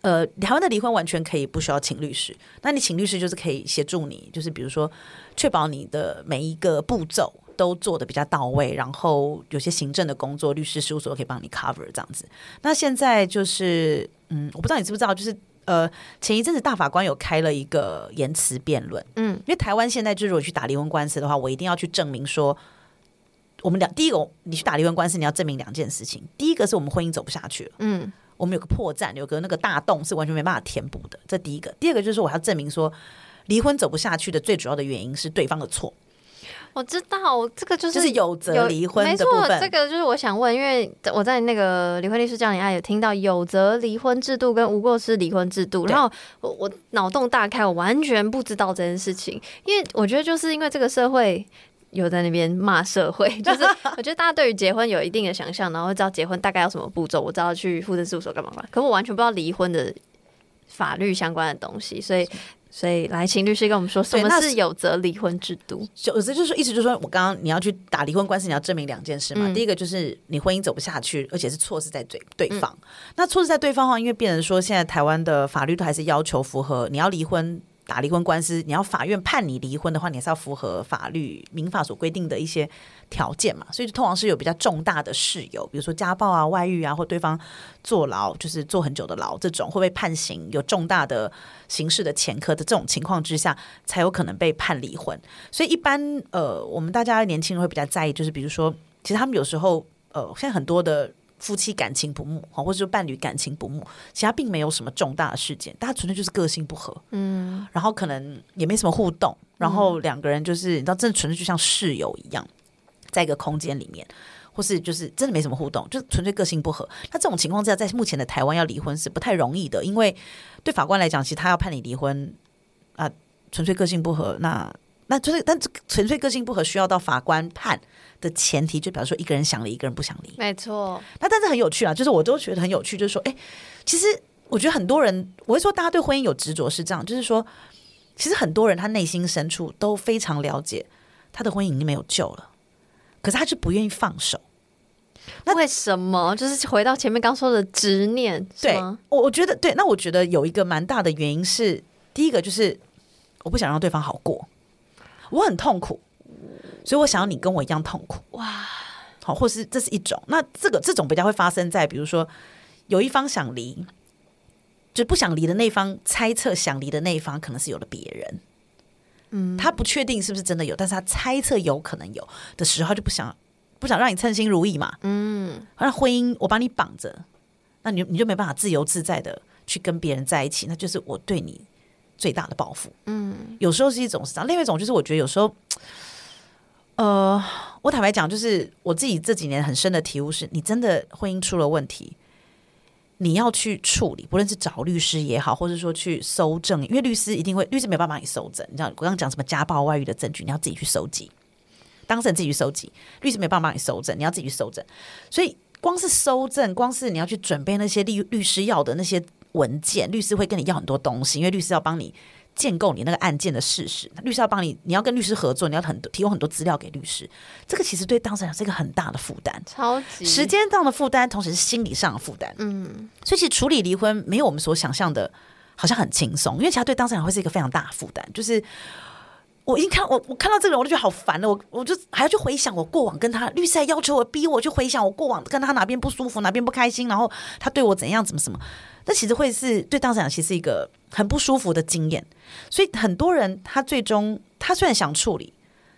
呃，台湾的离婚完全可以不需要请律师，那你请律师就是可以协助你，就是比如说确保你的每一个步骤都做的比较到位，然后有些行政的工作，律师事务所可以帮你 cover 这样子。那现在就是，嗯，我不知道你知不知道，就是呃，前一阵子大法官有开了一个言辞辩论，嗯，因为台湾现在就是如果去打离婚官司的话，我一定要去证明说。我们两第一个，你去打离婚官司，你要证明两件事情。第一个是我们婚姻走不下去了，嗯，我们有个破绽，有个那个大洞是完全没办法填补的，这第一个。第二个就是我要证明说，离婚走不下去的最主要的原因是对方的错，我知道这个就是就是有责离婚没错，的部分。这个就是我想问，因为我在那个离婚律师教你爱有听到有责离婚制度跟无过失离婚制度，然后我我脑洞大开，我完全不知道这件事情，因为我觉得就是因为这个社会。有在那边骂社会，就是我觉得大家对于结婚有一定的想象，然后会知道结婚大概要什么步骤，我知道去户政事务所干嘛干嘛，可我完全不知道离婚的法律相关的东西，所以所以来请律师跟我们说什么是有责离婚制度。有这就是说意思就是说我刚刚你要去打离婚官司，你要证明两件事嘛。嗯第一个就是你婚姻走不下去，而且是错是在对对方。那错是在对方的话，因为变成说现在台湾的法律都还是要求符合你要离婚。打离婚官司，你要法院判你离婚的话，你还是要符合法律民法所规定的一些条件嘛。所以通常是有比较重大的事由，比如说家暴啊、外遇啊，或对方坐牢，就是坐很久的牢这种，会被判刑有重大的刑事的前科的这种情况之下，才有可能被判离婚。所以一般呃，我们大家年轻人会比较在意，就是比如说，其实他们有时候呃，现在很多的夫妻感情不睦，或者说伴侣感情不睦，其他并没有什么重大的事件，大家纯粹就是个性不合，嗯，然后可能也没什么互动，然后两个人就是你知道，真的纯粹就像室友一样，在一个空间里面。或是就是真的没什么互动，就纯粹个性不合。那这种情况之下，在目前的台湾要离婚是不太容易的，因为对法官来讲，其实他要判你离婚啊，纯粹个性不合，那那就是但这纯粹个性不合需要到法官判的前提，就比如说一个人想离，一个人不想离。没错，那但是很有趣啊，就是我都觉得很有趣，就是说，哎、其实我觉得很多人，我会说大家对婚姻有执着是这样，就是说，其实很多人他内心深处都非常了解他的婚姻已经没有救了，可是他就不愿意放手。那为什么？就是回到前面刚说的执念，对吗？我我觉得对，那我觉得有一个蛮大的原因是，第一个就是我不想让对方好过，我很痛苦，所以我想要你跟我一样痛苦。哇，好，或是这是一种。那这个这种比较会发生在，比如说有一方想离，就不想离的那一方猜测想离的那一方可能是有了别人，嗯，他不确定是不是真的有，但是他猜测有可能有的时候，就不想不想让你称心如意嘛，嗯，那婚姻我把你绑着，那你你就没办法自由自在的去跟别人在一起，那就是我对你最大的报复，嗯，有时候是一种是这样，另外一种就是我觉得有时候。呃，我坦白讲，就是我自己这几年很深的体悟是，你真的婚姻出了问题，你要去处理，不论是找律师也好，或者说去搜证，因为律师一定会，律师没办法帮你搜证。你知道，我刚刚讲什么家暴、外遇的证据，你要自己去搜集，当事人自己去搜集，律师没办法帮你搜证，你要自己去搜证。所以，光是搜证，光是你要去准备那些律律师要的那些文件，律师会跟你要很多东西，因为律师要帮你。建构你那个案件的事实，律师要帮你，你要跟律师合作，你要很多提供很多资料给律师，这个其实对当事人是一个很大的负担，超级时间上的负担，同时是心理上的负担。嗯，所以其实处理离婚没有我们所想象的，好像很轻松，因为其实对当事人会是一个非常大的负担。就是我一看我我看到这个人，我就觉得好烦了，我我就还要去回想我过往跟他律师还要求我逼我去回想我过往跟他哪边不舒服，哪边不开心，然后他对我怎样怎么什么。那其实会是对当事人其实一个很不舒服的经验，所以很多人他最终他虽然想处理，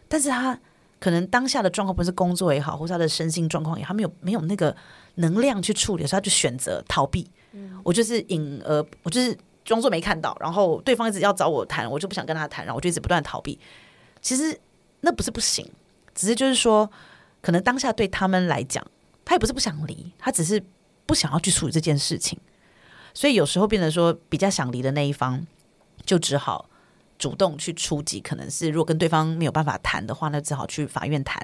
但是他可能当下的状况不是工作也好，或者他的身心状况也好，他没有没有那个能量去处理，所以他就选择逃避。我就是隐而我就是装作没看到，然后对方一直要找我谈，我就不想跟他谈，然后我就一直不断逃避。其实那不是不行，只是就是说，可能当下对他们来讲，他也不是不想离，他只是不想要去处理这件事情。所以有时候变得说比较想离的那一方，就只好主动去出击。可能是如果跟对方没有办法谈的话，那只好去法院谈，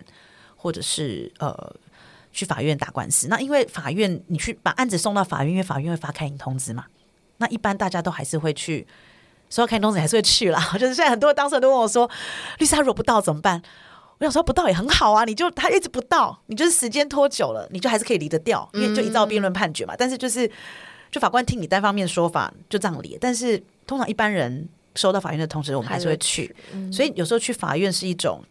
或者是呃去法院打官司。那因为法院你去把案子送到法院，因为法院会发开庭通知嘛。那一般大家都还是会去收到开庭通知，还是会去啦。就是现在很多当事人都问我说：“律师他如果不到怎么办？”我想说不到也很好啊，你就他一直不到，你就是时间拖久了，你就还是可以离得掉，因为就一照辩论判决嘛。但是就是。就法官听你单方面说法就这样理，但是通常一般人收到法院的通知，我们还是会去。所以有时候去法院是一种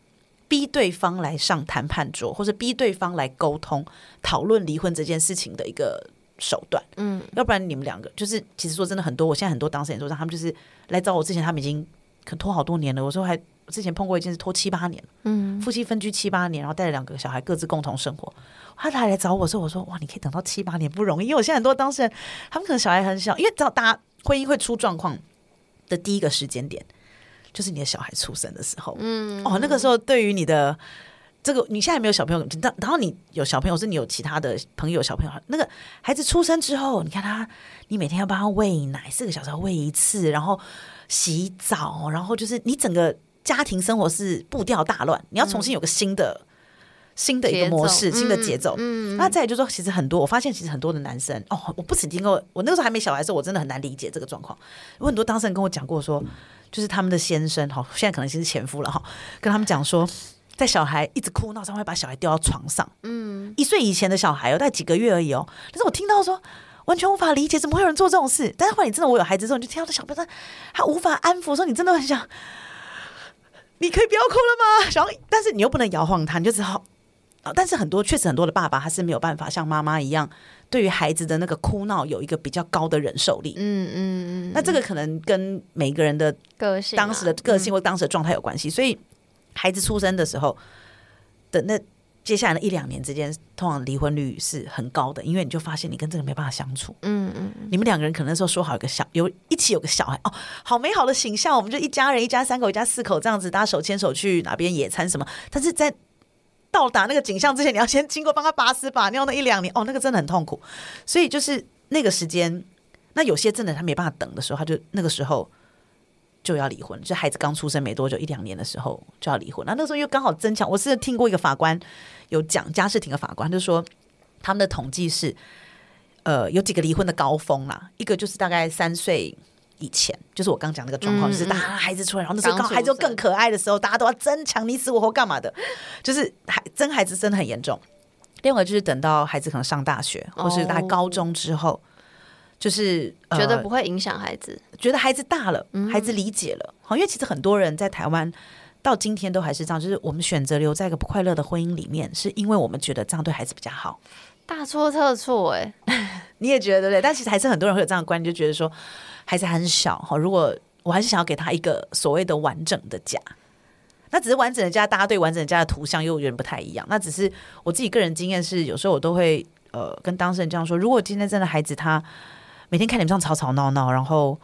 逼对方来上谈判桌，或者逼对方来沟通讨论离婚这件事情的一个手段。嗯，要不然你们两个就是其实说真的很多，我现在很多当事人说，他们就是来找我之前，他们已经可拖好多年了。我说还之前碰过一件事，拖七八年，嗯，夫妻分居七八年，然后带着两个小孩各自共同生活。他来来找我说：“我说哇，你可以等到七八年不容易，因为我现在很多当事人，他们可能小孩很小，因为知道大家婚姻会出状况的第一个时间点，就是你的小孩出生的时候。嗯，哦，那个时候对于你的这个，你现在没有小朋友，但然后你有小朋友，是你有其他的朋友小朋友，那个孩子出生之后，你看他，你每天要帮他喂奶，四个小时要喂一次，然后洗澡，然后就是你整个家庭生活是步调大乱，你要重新有个新的。”新的一个模式，新的节奏。嗯，那再就是说，其实很多，我发现其实很多的男生哦，我不曾听过，我那个时候还没小孩的时候，我真的很难理解这个状况。有很多当事人跟我讲过，说就是他们的先生哈，现在可能其实前夫了哈，跟他们讲说，在小孩一直哭闹，他会把小孩丢到床上。嗯，一岁以前的小孩哦，大概几个月而已哦。但是我听到说，完全无法理解，怎么会有人做这种事？但是后来你真的我有孩子之后，你就听到这小朋友他无法安抚，说你真的很想，你可以不要哭了吗？然后，但是你又不能摇晃他，你就只好。但是很多确实很多的爸爸他是没有办法像妈妈一样，对于孩子的那个哭闹有一个比较高的忍受力。嗯嗯嗯。那这个可能跟每个人的个性、当时的个性或当时的状态有关系。所以孩子出生的时候的那接下来的一两年之间，通常离婚率是很高的，因为你就发现你跟这个没办法相处。嗯嗯。你们两个人可能那时候说好有个小有一起有个小孩哦，好美好的形象，我们就一家人一家三口一家四口这样子，大家手牵手去哪边野餐什么。但是在到达那个景象之前，你要先经过帮他拔屎拔尿那一两年哦，那个真的很痛苦。所以就是那个时间，那有些真的他没办法等的时候，他就那个时候就要离婚。就孩子刚出生没多久，一两年的时候就要离婚。那那时候又刚好增强。我是听过一个法官有讲家事庭的法官，就说他们的统计是，呃，有几个离婚的高峰啦，一个就是大概三岁。以前就是我刚讲那个状况，就是大家孩子出来，然后那时候刚孩子更可爱的时候，大家都要争抢你死我活干嘛的，就是孩争孩子真的很严重。另外就是等到孩子可能上大学或是大概高中之后，就是觉得不会影响孩子，觉得孩子大了，孩子理解了。好，因为其实很多人在台湾到今天都还是这样，就是我们选择留在一个不快乐的婚姻里面，是因为我们觉得这样对孩子比较好。大错特错哎、你也觉得对不对？但其实还是很多人会有这样的观念，就觉得说孩子还很小哈，如果我还是想要给他一个所谓的完整的家。那只是完整的家，大家对完整的家的图像又有点不太一样。那只是我自己个人经验是，有时候我都会呃跟当事人这样说：如果今天真的孩子他每天看你们这样吵吵闹闹，然后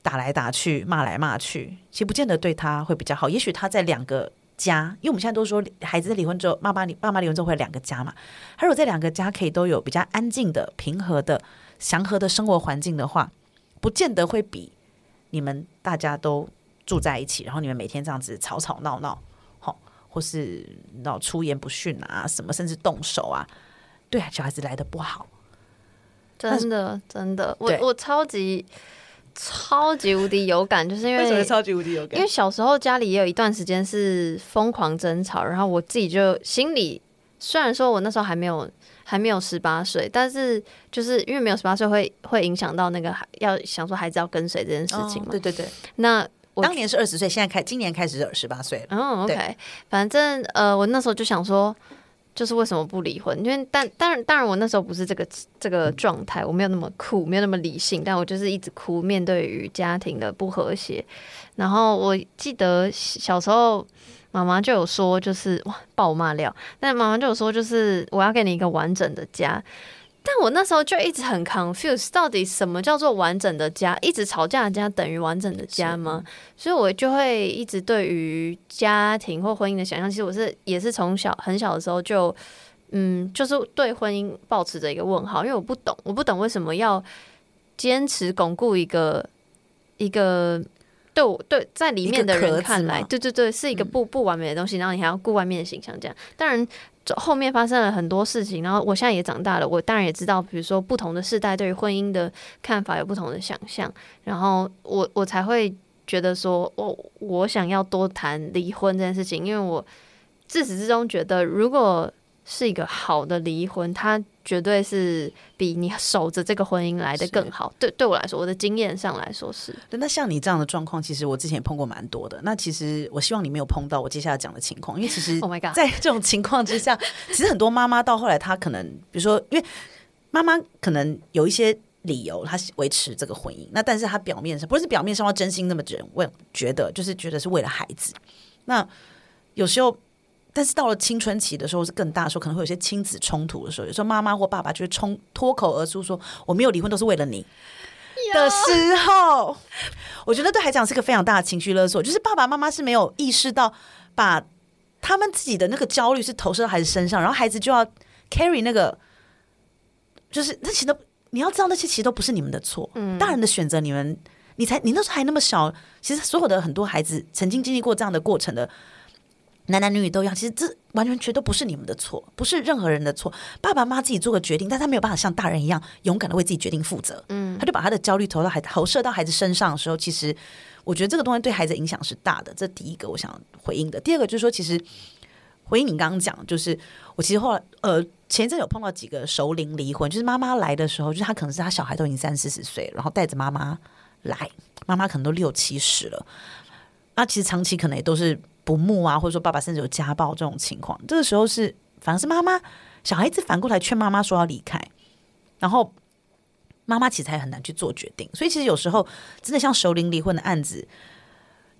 打来打去、骂来骂去，其实不见得对他会比较好。也许他在两个家，因为我们现在都说孩子离婚之后，妈妈你爸妈离婚之后会有两个家嘛。他如果在两个家可以都有比较安静的、平和的、祥和的生活环境的话，不见得会比你们大家都住在一起，然后你们每天这样子吵吵闹闹，好，或是闹出言不逊啊，什么甚至动手啊，对啊小孩子来的不好。真的真的，我我超级超级无敌有感，就是因为超级无敌有感因为小时候家里也有一段时间是疯狂争吵，然后我自己就心里虽然说我那时候还没有还没有十八岁，但是就是因为没有十八岁会会影响到那个孩要想说孩子要跟随这件事情嘛。哦对对对，那我当年是二十岁，现在开今年开始是十八岁了。嗯对，OK，反正呃，我那时候就想说，就是为什么不离婚？因为但当然当然我那时候不是这个这个状态，我没有那么酷，没有那么理性，但我就是一直哭，面对于家庭的不和谐。然后我记得小时候妈妈就有说，就是哇爆骂料，但妈妈就有说，就是我要给你一个完整的家。但我那时候就一直很 confused，到底什么叫做完整的家？一直吵架的家等于完整的家吗？所以我就会一直对于家庭或婚姻的想象，其实我是也是从小很小的时候就，嗯，就是对婚姻保持着一个问号，因为我不懂，我不懂为什么要坚持巩固一个一个。对我对在里面的人看来，对对对，是一个不不完美的东西，然后你还要顾外面的形象，这样。当然，这后面发生了很多事情，然后我现在也长大了，我当然也知道，比如说不同的世代对于婚姻的看法有不同的想象，然后我我才会觉得说，我我想要多谈离婚这件事情，因为我自始至终觉得，如果是一个好的离婚，它绝对是比你守着这个婚姻来的更好。对，对我来说，我的经验上来说是，对，那像你这样的状况，其实我之前也碰过蛮多的。那其实我希望你没有碰到我接下来讲的情况，因为其实 Oh my god 在这种情况之下，其实很多妈妈到后来，她可能比如说，因为妈妈可能有一些理由，她维持这个婚姻，那但是她表面上不是表面上要真心那么觉得，就是觉得是为了孩子。那有时候。但是到了青春期的时候是更大的时候，可能会有些亲子冲突的时候，有时候妈妈或爸爸就会冲脱口而出说：“我没有离婚都是为了你。”的时候，我觉得对孩子讲是个非常大的情绪勒索，就是爸爸妈妈是没有意识到把他们自己的那个焦虑是投射到孩子身上，然后孩子就要 carry 那个，就是那其实都你要知道那些其实都不是你们的错，嗯大人的选择你们。你才，你那时候还那么小，其实所有的很多孩子曾经经历过这样的过程的，男男女女都一样。其实这完全全都不是你们的错，不是任何人的错。爸爸妈妈自己做个决定，但他没有办法像大人一样勇敢的为自己决定负责。嗯，他就把他的焦虑投到孩投射到孩子身上的时候，其实我觉得这个东西对孩子影响是大的。这第一个我想回应的。第二个就是说，其实回应你刚刚讲，就是我其实后来呃前一阵有碰到几个熟龄离婚，就是妈妈来的时候，就是他可能是他小孩都已经三四十岁，然后带着妈妈来，妈妈可能都六七十了，那其实长期可能也都是不睦啊，或者说爸爸甚至有家暴这种情况，这个时候是反而是妈妈小孩子反过来劝妈妈说要离开，然后妈妈其实还很难去做决定，所以其实有时候真的像熟龄离婚的案子，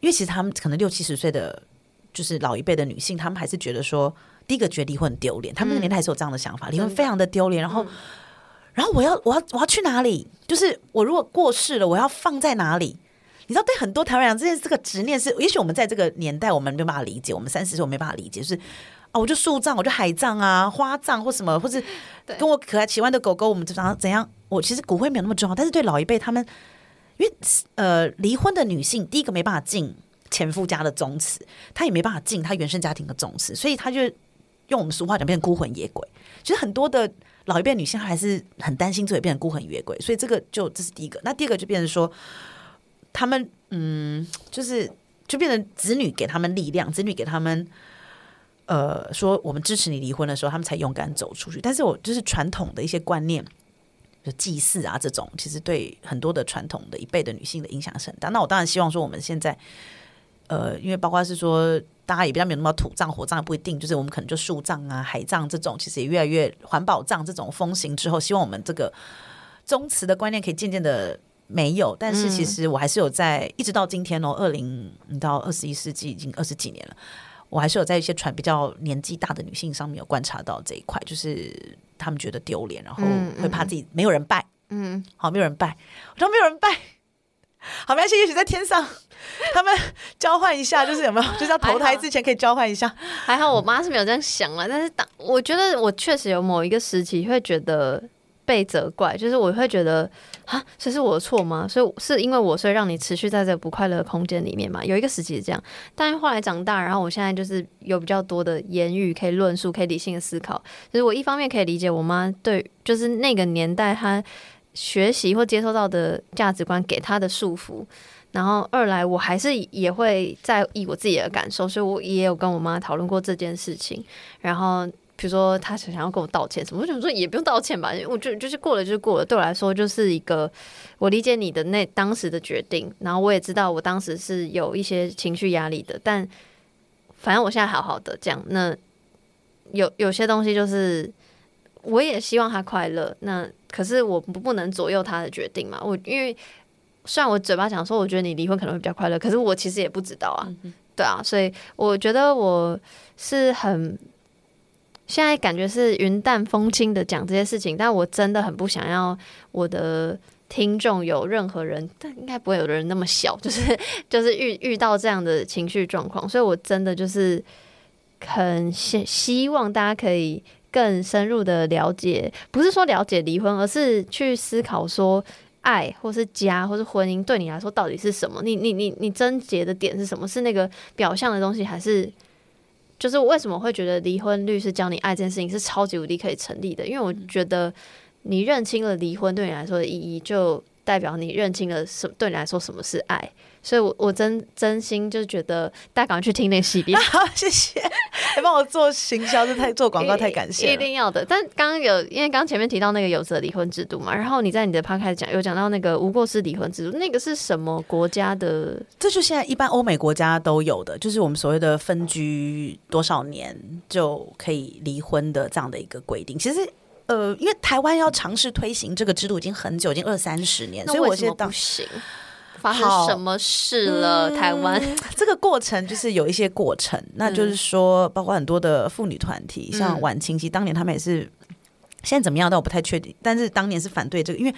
因为其实他们可能六七十岁的就是老一辈的女性，她们还是觉得说，第一个觉得离婚很丢脸，他们那个年代还是有这样的想法，离婚非常的丢脸，然后。然后我要我要我要去哪里？就是我如果过世了，我要放在哪里？你知道，对很多台湾人，这件这个执念是，也许我们在这个年代我们没办法理解，我们三十岁我没办法理解，就是啊，我就树葬，我就海葬啊，花葬或什么，或是对跟我可爱奇怪的狗狗，我们怎样怎样？我其实骨灰没有那么重要，但是对老一辈他们，因为呃，离婚的女性第一个没办法进前夫家的宗祠，她也没办法进她原生家庭的宗祠，所以她就用我们俗话讲变成孤魂野鬼。其实很多的老一辈女性她还是很担心自己变成孤魂野鬼，所以这个就这是第一个。那第二个就变成说，他们嗯，就是就变成子女给他们力量，子女给他们。呃，说我们支持你离婚的时候，他们才勇敢走出去。但是我就是传统的一些观念，就祭祀啊这种，其实对很多的传统的一辈的女性的影响是很大。那我当然希望说，我们现在，呃，因为包括是说大家也比较没有那么土葬、火葬也不一定，就是我们可能就树葬啊、海葬这种，其实也越来越环保葬这种风行之后，希望我们这个宗祠的观念可以渐渐的没有。但是其实我还是有在，一直到今天哦，二零到二十一世纪已经二十几年了，我还是有在一些传比较年纪大的女性上面有观察到这一块，就是他们觉得丢脸，然后会怕自己没有人拜。嗯，好，没有人拜，我说没有人拜。好，没关系，也许在天上，他们交换一下，就是有没有，就是要投胎之前可以交换一下。还好我妈是没有这样想了，但是当我觉得我确实有某一个时期会觉得被责怪，就是我会觉得啊，这是我的错吗？所以是因为我所以让你持续在这个不快乐的空间里面嘛？有一个时期是这样，但是后来长大，然后我现在就是有比较多的言语可以论述，可以理性的思考。就是我一方面可以理解我妈对，就是那个年代她。学习或接受到的价值观给她的束缚，然后二来我还是也会在意我自己的感受，所以我也有跟我妈讨论过这件事情。然后比如说他想要跟我道歉什么，我想说也不用道歉吧，我就就是过了就是过了，对我来说就是一个我理解你的那当时的决定，然后我也知道我当时是有一些情绪压力的，但反正我现在好好的这样。那有有些东西就是我也希望他快乐，那。可是我不不能左右他的决定嘛？我因为虽然我嘴巴讲说，我觉得你离婚可能会比较快乐，可是我其实也不知道啊，对啊，所以我觉得我是很现在感觉是云淡风轻的讲这些事情，但我真的很不想要我的听众有任何人，但应该不会有人那么小，就是就是遇遇到这样的情绪状况，所以我真的就是很希希望大家可以。更深入的了解，不是说了解离婚，而是去思考说爱，或是家，或是婚姻对你来说到底是什么？你你你你贞洁的点是什么？是那个表象的东西，还是就是我为什么会觉得离婚律师教你爱这件事情是超级无敌可以成立的？因为我觉得你认清了离婚对你来说的意义，就代表你认清了什对你来说什么是爱。所以，我我真真心就觉得大家赶快去听那系列，谢谢，还帮我做行销，这太做广告太感谢，一定要的。但刚刚有，因为刚前面提到那个有责离婚制度嘛，然后你在你的 p 开始讲，有讲到那个无过失离婚制度，那个是什么国家的？这就现在一般欧美国家都有的，就是我们所谓的分居多少年就可以离婚的这样的一个规定。其实，呃，因为台湾要尝试推行这个制度已经很久，已经二三十年，所以我现在不行。发生什么事了？台湾 这个过程就是有一些过程，那就是说，包括很多的妇女团体，像晚清，其实当年他们也是，现在怎么样？但我不太确定。但是当年是反对这个，因为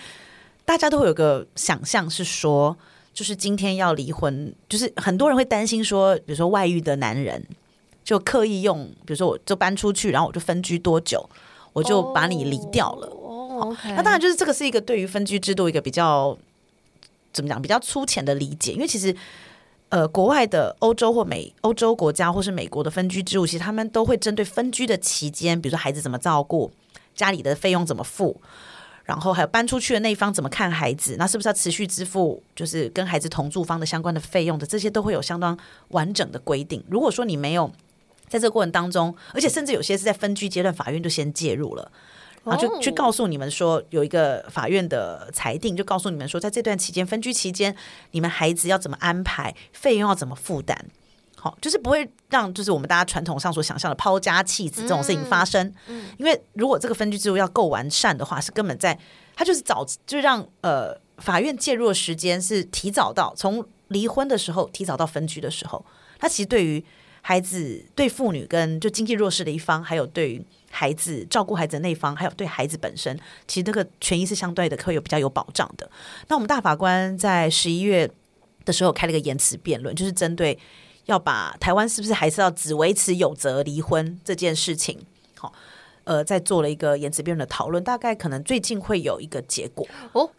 大家都会有个想象是说，就是今天要离婚，就是很多人会担心说，比如说外遇的男人就刻意用，比如说我就搬出去，然后我就分居多久，我就把你离掉了。哦，那当然就是这个是一个对于分居制度一个比较。怎么讲？比较粗浅的理解，因为其实，呃，国外的欧洲或美欧洲国家，或是美国的分居制度，其实他们都会针对分居的期间，比如说孩子怎么照顾，家里的费用怎么付，然后还有搬出去的那一方怎么看孩子，那是不是要持续支付，就是跟孩子同住方的相关的费用的，这些都会有相当完整的规定。如果说你没有在这个过程当中，而且甚至有些是在分居阶段，法院就先介入了。然后就去告诉你们说，有一个法院的裁定，就告诉你们说，在这段期间分居期间，你们孩子要怎么安排，费用要怎么负担，好，就是不会让就是我们大家传统上所想象的抛家弃子这种事情发生。嗯，因为如果这个分居制度要够完善的话，是根本在他就是早就让呃法院介入的时间是提早到从离婚的时候提早到分居的时候，他其实对于孩子、对妇女跟就经济弱势的一方，还有对于。孩子照顾孩子的那方，还有对孩子本身，其实这个权益是相对的，会有比较有保障的。那我们大法官在十一月的时候开了一个言辞辩论，就是针对要把台湾是不是还是要只维持有责离婚这件事情，好，呃，在做了一个言辞辩论的讨论，大概可能最近会有一个结果哦。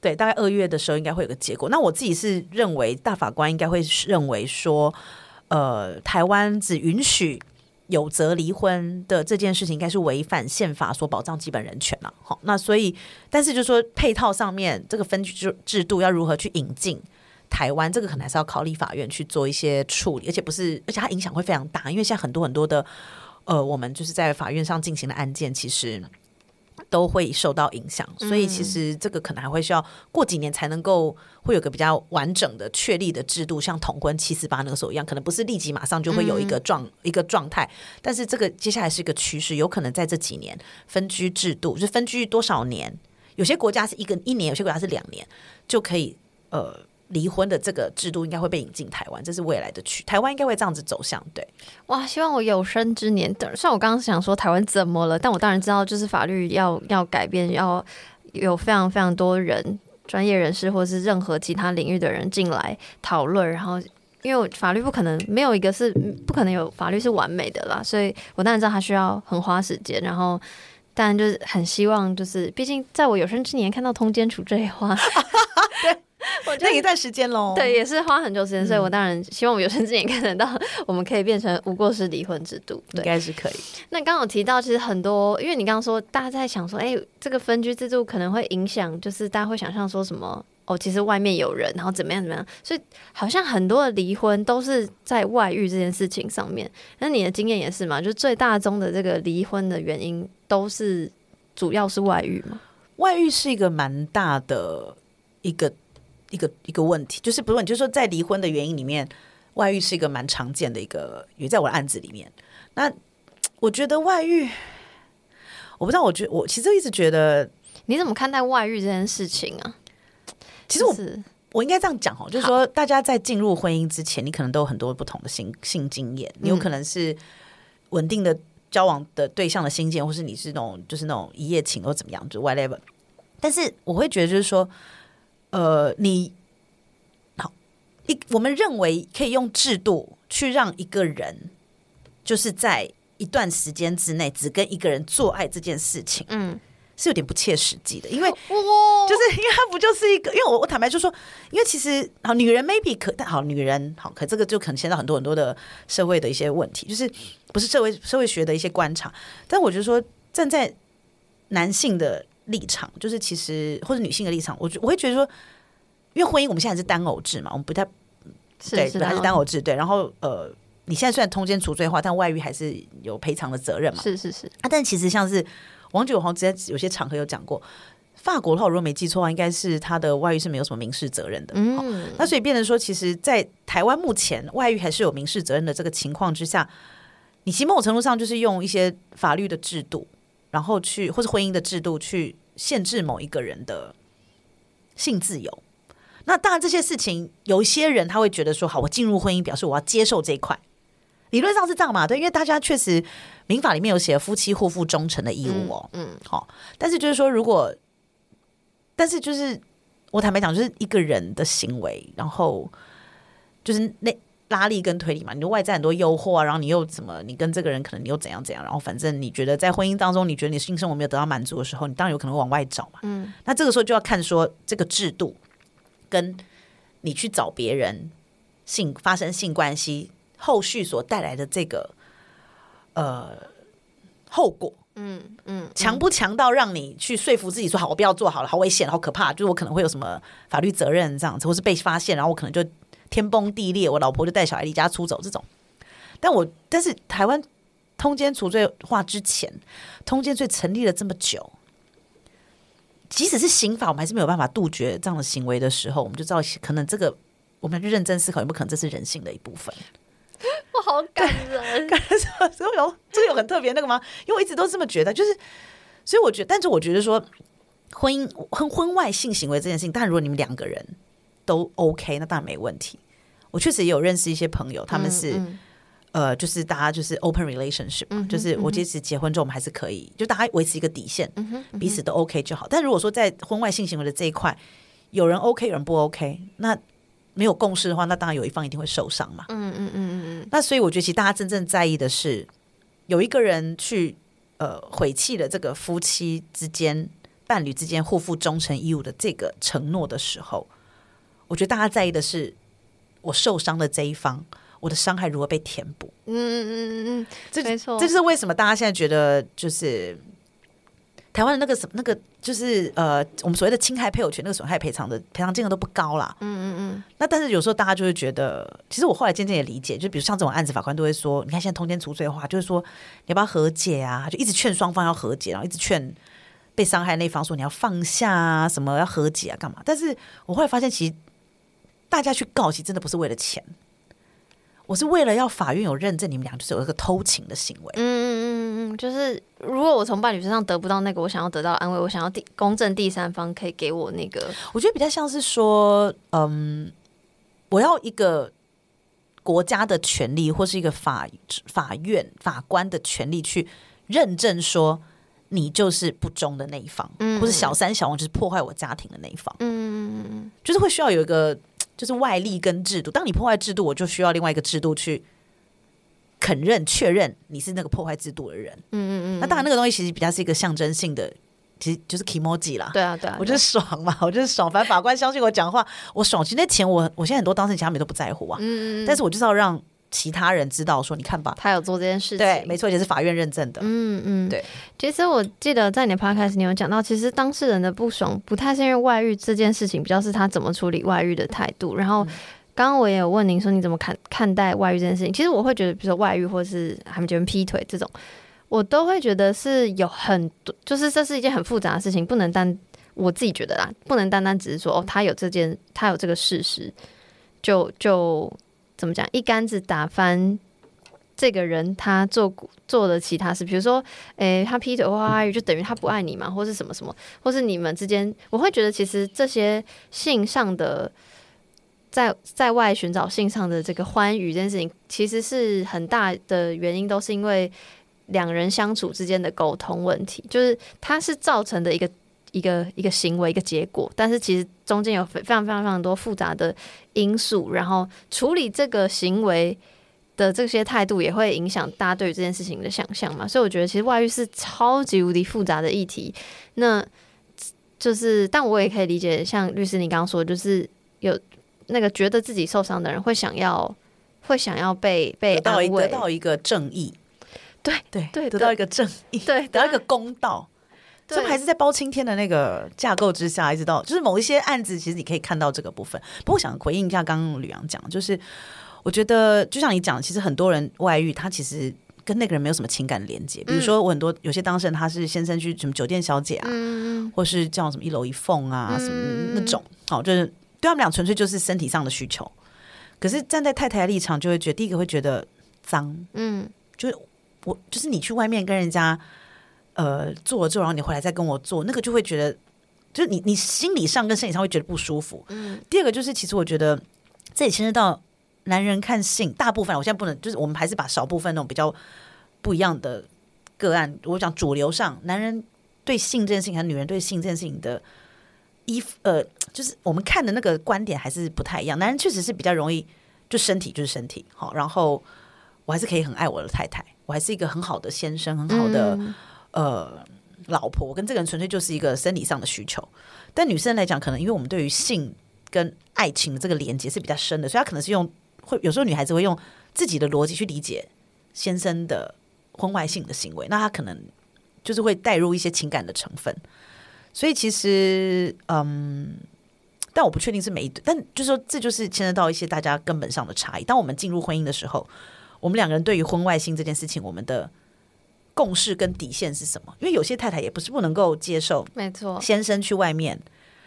对，大概二月的时候应该会有个结果。那我自己是认为大法官应该会认为说，呃，台湾只允许。有责离婚的这件事情，应该是违反宪法所保障基本人权了。好，那所以，但是就说配套上面，这个分居制制度要如何去引进台湾，这个可能还是要考立法院去做一些处理，而且不是，而且它影响会非常大，因为现在很多很多的，呃，我们就是在法院上进行的案件，其实。都会受到影响，所以其实这个可能还会需要过几年才能够会有个比较完整的确立的制度，像同婚七四八那个时候一样，可能不是立即马上就会有一个状、一个状态，但是这个接下来是一个趋势，有可能在这几年分居制度，就是分居多少年，有些国家是一个一年，有些国家是两年就可以呃。离婚的这个制度应该会被引进台湾，这是未来的趋。台湾应该会这样子走向，对。哇，希望我有生之年等。虽然我刚刚想说台湾怎么了，但我当然知道，就是法律要要改变，要有非常非常多人、专业人士或者是任何其他领域的人进来讨论。然后，因为法律不可能没有一个是不可能有法律是完美的啦，所以我当然知道它需要很花时间。然后，当然就是很希望，就是毕竟在我有生之年看到通奸处这一话，对。我那一段时间喽，对，也是花很久时间，所以我当然希望我有生之年看得到，我们可以变成无过失离婚制度，应该是可以。那刚有提到，其实很多，因为你刚刚说，大家在想说，哎，这个分居制度可能会影响，就是大家会想象说什么，哦，其实外面有人，然后怎么样怎么样，所以好像很多的离婚都是在外遇这件事情上面。那你的经验也是嘛？就最大宗的这个离婚的原因都是主要是外遇嘛？外遇是一个蛮大的一个。一个一个问题，就是不是，就是说，在离婚的原因里面，外遇是一个蛮常见的一个，也在我的案子里面。那我觉得外遇，我不知道，我觉我其实一直觉得，你怎么看待外遇这件事情啊？其实我我应该这样讲哦，就是说，大家在进入婚姻之前，你可能都有很多不同的性性经验，你有可能是稳定的交往的对象的新建，或是你是那种就是那种一夜情或怎么样，就 whatever。但是我会觉得，就是说。呃，你好一，我们认为可以用制度去让一个人，就是在一段时间之内只跟一个人做爱这件事情，嗯，是有点不切实际的，因为就是因为他不就是一个，因为我我坦白就说，因为其实好女人 maybe 可，但好女人好，可这个就可能牵到很多很多的社会的一些问题，就是不是社会社会学的一些观察，但我觉得说站在男性的。立场就是其实或者女性的立场，我觉我会觉得说，因为婚姻我们现在是单偶制嘛，我们不太对，本来是单偶制对。然后呃，你现在虽然通奸除罪化，但外遇还是有赔偿的责任嘛。是是是啊，但其实像是王九红之前有些场合有讲过，法国的话，如果没记错的话，应该是他的外遇是没有什么民事责任的。嗯，那所以变成说，其实，在台湾目前外遇还是有民事责任的这个情况之下，你其某种程度上就是用一些法律的制度。然后去，或是婚姻的制度去限制某一个人的性自由。那当然，这些事情有一些人他会觉得说：“好，我进入婚姻，表示我要接受这一块。”理论上是这样嘛？对，因为大家确实民法里面有写夫妻互负忠诚的义务哦。嗯，好。但是就是说，如果，但是就是我坦白讲，就是一个人的行为，然后就是那。拉力跟推理嘛，你的外在很多诱惑啊，然后你又怎么？你跟这个人可能你又怎样怎样？然后反正你觉得在婚姻当中，你觉得你性生活没有得到满足的时候，你当然有可能往外找嘛。嗯，那这个时候就要看说这个制度跟你去找别人性发生性关系后续所带来的这个呃后果。嗯嗯，强不强到让你去说服自己说好，我不要做好了，好危险，好可怕，就是我可能会有什么法律责任这样子，或是被发现，然后我可能就。天崩地裂，我老婆就带小孩离家出走这种，但我但是台湾通奸除罪化之前，通奸罪成立了这么久，即使是刑法，我们还是没有办法杜绝这样的行为的时候，我们就知道可能这个我们要去认真思考，有没有可能这是人性的一部分？我好感人，感人什么？这个有这个有很特别那个吗？因为我一直都这么觉得，就是所以我觉得，但是我觉得说婚姻婚婚外性行为这件事情，但如果你们两个人都 OK，那当然没问题。我确实也有认识一些朋友，他们是呃，就是大家就是 open relationship，就是我即使结婚之后，我们还是可以，就大家维持一个底线，彼此都 OK 就好。但如果说在婚外性行为的这一块，有人 OK，有人不 OK，那没有共识的话，那当然有一方一定会受伤嘛。嗯嗯嗯嗯嗯。那所以我觉得，其实大家真正在意的是，有一个人去呃毁弃了这个夫妻之间、伴侣之间互负忠诚义务的这个承诺的时候，我觉得大家在意的是。我受伤的这一方，我的伤害如何被填补？嗯嗯嗯嗯嗯，这没错，这就是为什么大家现在觉得就是台湾的那个什么那个就是呃，我们所谓的侵害配偶权那个损害赔偿的赔偿金额都不高啦。嗯嗯嗯。那但是有时候大家就会觉得，其实我后来渐渐也理解，就比如像这种案子，法官都会说，你看现在通奸除罪的话，就是说你要不要和解啊？就一直劝双方要和解，然后一直劝被伤害那方说你要放下啊，什么要和解啊，干嘛？但是我后来发现，其实大家去告，其实真的不是为了钱，我是为了要法院有认证，你们俩就是有一个偷情的行为。嗯嗯嗯嗯嗯，就是如果我从伴侣身上得不到那个我想要得到安慰，我想要第公正第三方可以给我那个，我觉得比较像是说，嗯，我要一个国家的权利，或是一个法法院法官的权利去认证说你就是不忠的那一方，嗯。或是小三小王就是破坏我家庭的那一方，嗯嗯嗯嗯。就是会需要有一个就是外力跟制度。当你破坏制度，我就需要另外一个制度去肯认确认你是那个破坏制度的人。嗯嗯嗯，那当然，那个东西其实比较是一个象征性的，其实就是 emoji 啦。对啊对啊，我就是爽嘛，我就是爽。反正法官相信我讲话，我爽。其实那钱我我现在很多当事人其实他们都不在乎啊，嗯嗯嗯，但是我就是要让其他人知道说，你看吧，他有做这件事情，对，没错，也是法院认证的。嗯嗯，对。其实我记得在你的 podcast 你有讲到，其实当事人的不爽不太是因为外遇这件事情，比较是他怎么处理外遇的态度。然嗯后刚刚我也有问您说你怎么看看待外遇这件事情？其实我会觉得，比如说外遇或是他们结婚劈腿这种，我都会觉得是有很多，就是这是一件很复杂的事情，不能单我自己觉得啦，不能单单只是说哦，他有这件，他有这个事实，就就怎么讲，一竿子打翻这个人他做过做的其他事，比如说，诶、他劈腿或外遇，就等于他不爱你嘛，或是什么什么，或是你们之间，我会觉得其实这些性上的。在在外寻找性上的这个欢愉这件事情，其实是很大的原因，都是因为两人相处之间的沟通问题，就是它是造成的一个一个一个行为一个结果，但是其实中间有非常非常非常多复杂的因素，然后处理这个行为的这些态度，也会影响大家对于这件事情的想象嘛。所以我觉得其实外遇是超级无敌复杂的议题。那就是，但我也可以理解，像律师你刚刚说，就是有那个觉得自己受伤的人会想要会想要被被得到一得，到一个正义，对对对得到一个正义，对，得到一个公道。对这不还是在包青天的那个架构之下，一直到就是某一些案子，其实你可以看到这个部分。不过我想回应一下刚刚吕阳讲，就是我觉得就像你讲，其实很多人外遇，他其实跟那个人没有什么情感连接。比如说，我很多有些当事人，他是先生去什么酒店小姐啊，嗯或是叫什么一楼一凤啊，什么嗯那种，好，就是对他们俩纯粹就是身体上的需求。可是站在太太的立场，就会觉得第一个会觉得脏，嗯就是我就是你去外面跟人家呃做了之后，然后你回来再跟我做，那个就会觉得，就是你你心理上跟生理上会觉得不舒服。嗯第二个就是，其实我觉得这也牵涉到男人看性，大部分我现在不能，就是我们还是把少部分那种比较不一样的个案，我讲主流上，男人对性这件事情和女人对性这件事情的衣服呃，就是我们看的那个观点还是不太一样。男人确实是比较容易，就身体就是身体，好，然后我还是可以很爱我的太太，我还是一个很好的先生，很好的、嗯呃老婆，跟这个人纯粹就是一个生理上的需求。但女生来讲，可能因为我们对于性跟爱情这个连接是比较深的，所以她可能是用会有时候女孩子会用自己的逻辑去理解先生的婚外性的行为，那她可能就是会带入一些情感的成分。所以其实，嗯，但我不确定是每一对，但就是说这就是牵涉到一些大家根本上的差异。当我们进入婚姻的时候，我们两个人对于婚外性这件事情，我们的共识跟底线是什么？因为有些太太也不是不能够接受没错，先生去外面，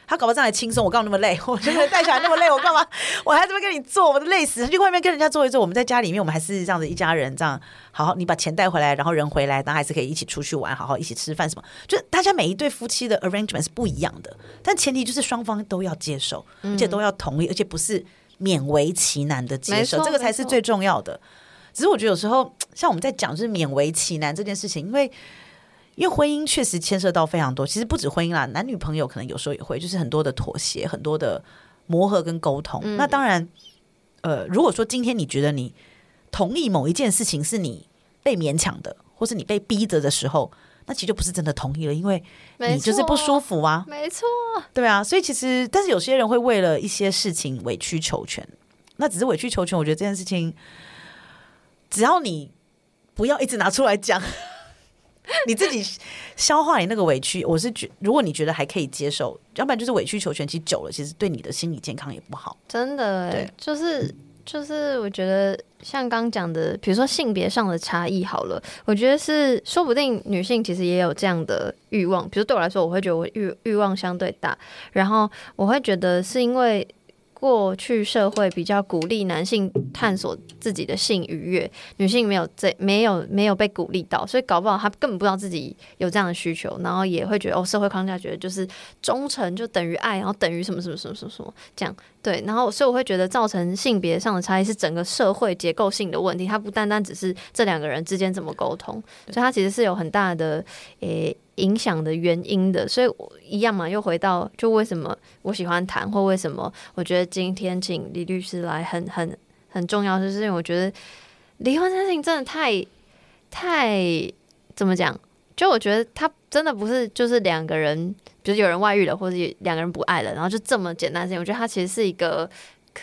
他搞不好这样还轻松，我干嘛那么累？我觉得带小孩那么累，我干嘛？我还这么跟你做，我都累死。他去外面跟人家做一做，我们在家里面，我们还是这样子一家人，这样好好，你把钱带回来，然后人回来，然后还是可以一起出去玩，好好一起吃饭什么。就是大家每一对夫妻的 arrangement 是不一样的，但前提就是双方都要接受，而且都要同意，而且不是勉为其难的接受，这个才是最重要的。只是我觉得有时候 像我们在讲就是勉为其难这件事情，因为因为婚姻确实牵涉到非常多，其实不止婚姻啦，男女朋友可能有时候也会，就是很多的妥协，很多的磨合跟沟通。那当然，呃，如果说今天你觉得你同意某一件事情是你被勉强的，或是你被逼着的时候，那其实就不是真的同意了，因为你就是不舒，服啊。没错，对啊，所以其实，但是有些人会为了一些事情委曲求全，那只是委曲求全。我觉得这件事情，只要你不要一直拿出来讲，你自己消化你那个委屈，我是觉，如果你觉得还可以接受，要不然就是委曲求全，其实久了，其实对你的心理健康也不好。真的哎对，就是就是，我觉得像刚讲的，比如说性别上的差异好了，我觉得是说不定女性其实也有这样的欲望。比如对我来说，我会觉得我欲欲望相对大，然后我会觉得是因为。过去社会比较鼓励男性探索自己的性愉悦，女性没有这没有没有被鼓励到，所以搞不好他根本不知道自己有这样的需求，然后也会觉得哦，社会框架觉得就是忠诚就等于爱，然后等于什么什么什么什么什么这样对，然后所以我会觉得造成性别上的差异是整个社会结构性的问题，它不单单只是这两个人之间怎么沟通，所以它其实是有很大的诶。影响的原因的，所以一样嘛，又回到就为什么我喜欢谈，或为什么我觉得今天请李律师来很很很重要，就是因为我觉得离婚这件事情真的太太怎么讲？就我觉得他真的不是就是两个人，比如有人外遇了，或者两个人不爱了，然后就这么简单事情。我觉得他其实是一个。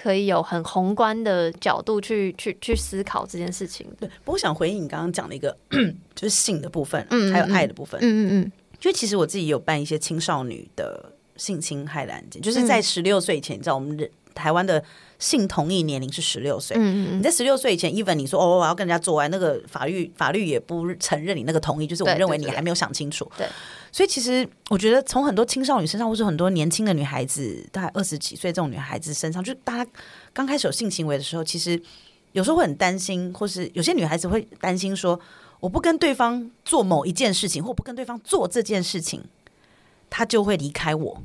可以有很宏观的角度去去去思考这件事情。对，不过想回应你刚刚讲的一个，就是性的部分，还有爱的部分。嗯嗯嗯。就其实我自己有办一些青少女的性侵害的案件，就是在十六岁以前，你知道我们台湾的。性同意年龄是十六岁，嗯你在十六岁以前，even 你说哦，我要跟人家做爱，那个法律法律也不承认你那个同意，就是我们认为你还没有想清楚。对，所以其实我觉得从很多青少年身上，或是很多年轻的女孩子，大概二十几岁这种女孩子身上，就大家刚开始有性行为的时候，其实有时候会很担心，或是有些女孩子会担心说，我不跟对方做某一件事情，或不跟对方做这件事情，他就会离开我。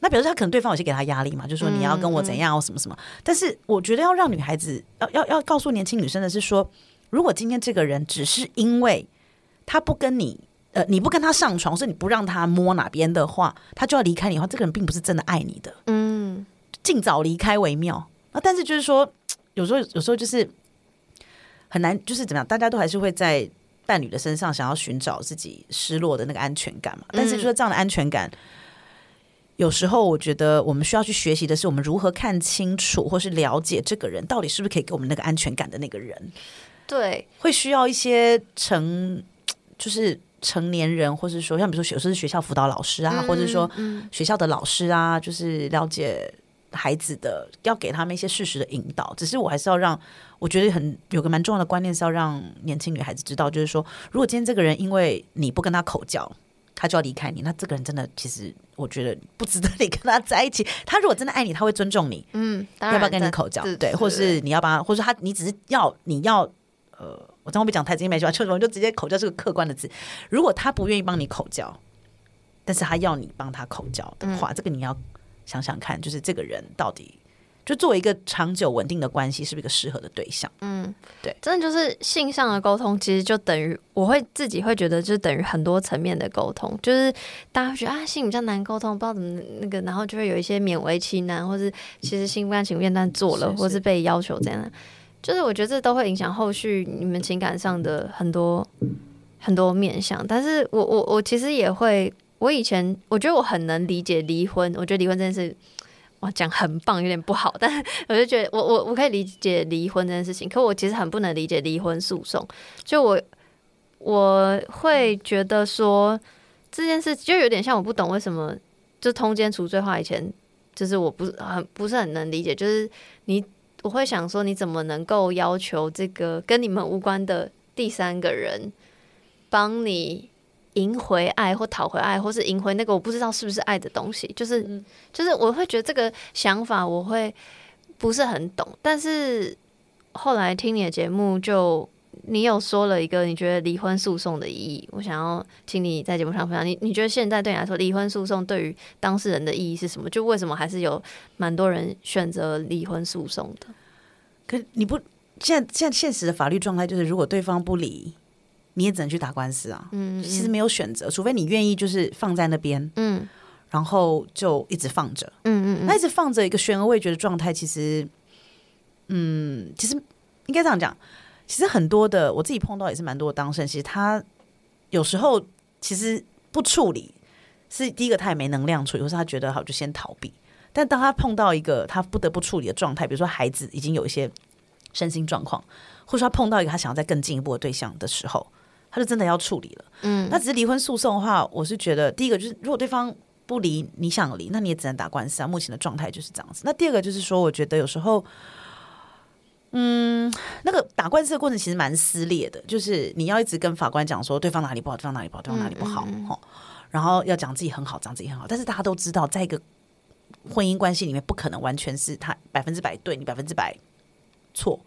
那表示他可能对方有些给他压力嘛，就说你要跟我怎样或什么什么。但是我觉得要让女孩子要要要告诉年轻女生的是说，如果今天这个人只是因为他不跟你呃你不跟他上床，所以你不让他摸哪边的话，他就要离开你的话，这个人并不是真的爱你的。嗯，尽早离开为妙。啊但是就是说，有时候有时候就是很难，就是怎么样，大家都还是会在伴侣的身上想要寻找自己失落的那个安全感嘛。但是说这样的安全感。有时候我觉得我们需要去学习的是，我们如何看清楚或是了解这个人到底是不是可以给我们那个安全感的那个人。对，会需要一些成，就是成年人，或是说像比如说有时候是学校辅导老师啊，或者说学校的老师啊，就是了解孩子的，要给他们一些事实的引导。只是我还是要让，我觉得很有个蛮重要的观念是要让年轻女孩子知道，就是说，如果今天这个人因为你不跟他口交。他就要离开你，那这个人真的，其实我觉得不值得你跟他在一起。他如果真的爱你，他会尊重你，嗯，要不要跟你口交？对，或是你要帮他，或者他，你只是要你要，呃，我这样会讲太直接没句话，就就直接口交是个客观的字。如果他不愿意帮你口交，但是他要你帮他口交的话，这个你要想想看，就是这个人到底。就作为一个长久稳定的关系，是不是一个适合的对象？嗯，对，真的就是性上的沟通，其实就等于我会自己会觉得，就等于很多层面的沟通。就是大家会觉得啊，性比较难沟通，不知道怎么那个，然后就会有一些勉为其难，或是其实心不甘情不愿但做了，或是被要求这样。就是我觉得这都会影响后续你们情感上的很多很多面向。但是我我我其实也会，我以前我觉得我很能理解离婚，我觉得离婚这件事。我讲很棒，有点不好，但我就觉得我我我可以理解离婚这件事情，可我其实很不能理解离婚诉讼。就我我会觉得说这件事就有点像我不懂为什么就通奸除罪化以前，就是我不是很不是很能理解，就是你我会想说你怎么能够要求这个跟你们无关的第三个人帮你？赢回爱或讨回爱，或是赢回那个我不知道是不是爱的东西，就是就是我会觉得这个想法我会不是很懂。但是后来听你的节目，就你有说了一个你觉得离婚诉讼的意义，我想要请你在节目上分享。你你觉得现在对你来说，离婚诉讼对于当事人的意义是什么？就为什么还是有蛮多人选择离婚诉讼的？可你不现在现在现实的法律状态就是，如果对方不离。你也只能去打官司啊，嗯，其实没有选择，除非你愿意就是放在那边，嗯，然后就一直放着，嗯嗯，那一直放着一个悬而未决的状态，其实，嗯，其实应该这样讲，其实很多的我自己碰到也是蛮多的当事人，其实他有时候其实不处理是第一个，他也没能量处理，或是他觉得好就先逃避，但当他碰到一个他不得不处理的状态，比如说孩子已经有一些身心状况，或者说他碰到一个他想要再更进一步的对象的时候。他就真的要处理了，嗯，那只是离婚诉讼的话，我是觉得第一个就是，如果对方不离，你想离，那你也只能打官司啊。目前的状态就是这样子。那第二个就是说，我觉得有时候，那个打官司的过程其实蛮撕裂的，就是你要一直跟法官讲说对方哪里不好，对方哪里不好，对方哪里不好，吼、然后要讲自己很好，讲自己很好，但是大家都知道，在一个婚姻关系里面，不可能完全是他百分之百对你百分之百错，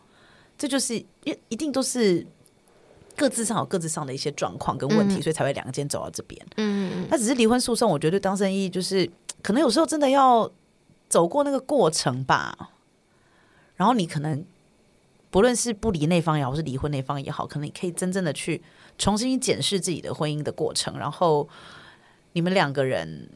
这就是一一定都是各自上有各自上的一些状况跟问题，所以才会两个间走到这边。嗯，那只是离婚诉讼，我觉得对当事人意义就是，可能有时候真的要走过那个过程吧。然后你可能不论是不离那方也好，或是离婚那方也好，可能你可以真正的去重新检视自己的婚姻的过程，然后你们两个人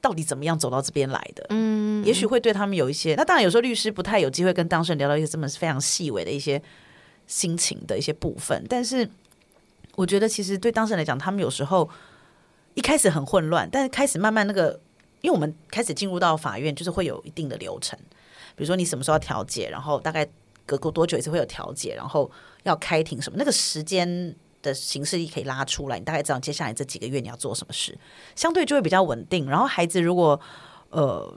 到底怎么样走到这边来的？嗯，也许会对他们有一些。那当然，有时候律师不太有机会跟当事人聊到一些这么非常细微的一些心情的一些部分，但是我觉得其实对当事人来讲，他们有时候一开始很混乱，但是开始慢慢那个，因为我们开始进入到法院，就是会有一定的流程，比如说你什么时候要调解，然后大概隔过多久一次会有调解，然后要开庭什么，那个时间的形式可以拉出来，你大概知道接下来这几个月你要做什么事，相对就会比较稳定。然后孩子如果呃。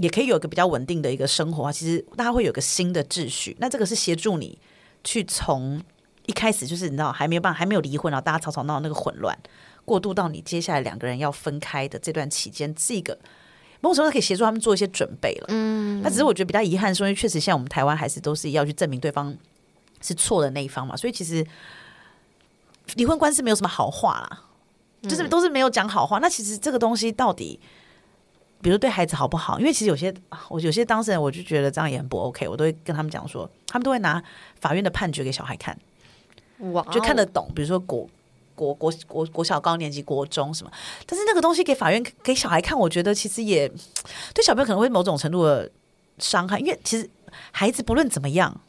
也可以有一个比较稳定的一个生活，其实大家会有个新的秩序。那这个是协助你去从一开始就是你知道还没有办还没有离婚，然后大家吵吵闹闹那个混乱，过渡到你接下来两个人要分开的这段期间，这个某种程度可以协助他们做一些准备了。嗯，那只是我觉得比较遗憾，说因为确实现在我们台湾还是都是要去证明对方是错的那一方嘛，所以其实离婚官司没有什么好话啦，就是都是没有讲好话。那其实这个东西到底？比如对孩子好不好？因为其实有些我有些当事人，我就觉得这样也很不 OK，我都会跟他们讲说，他们都会拿法院的判决给小孩看，哇，就看得懂。比如说国国国国国小高年级、国中什么，但是那个东西给法院给小孩看，我觉得其实也 对小朋友可能会某种程度的伤害，因为其实孩子不论怎么样。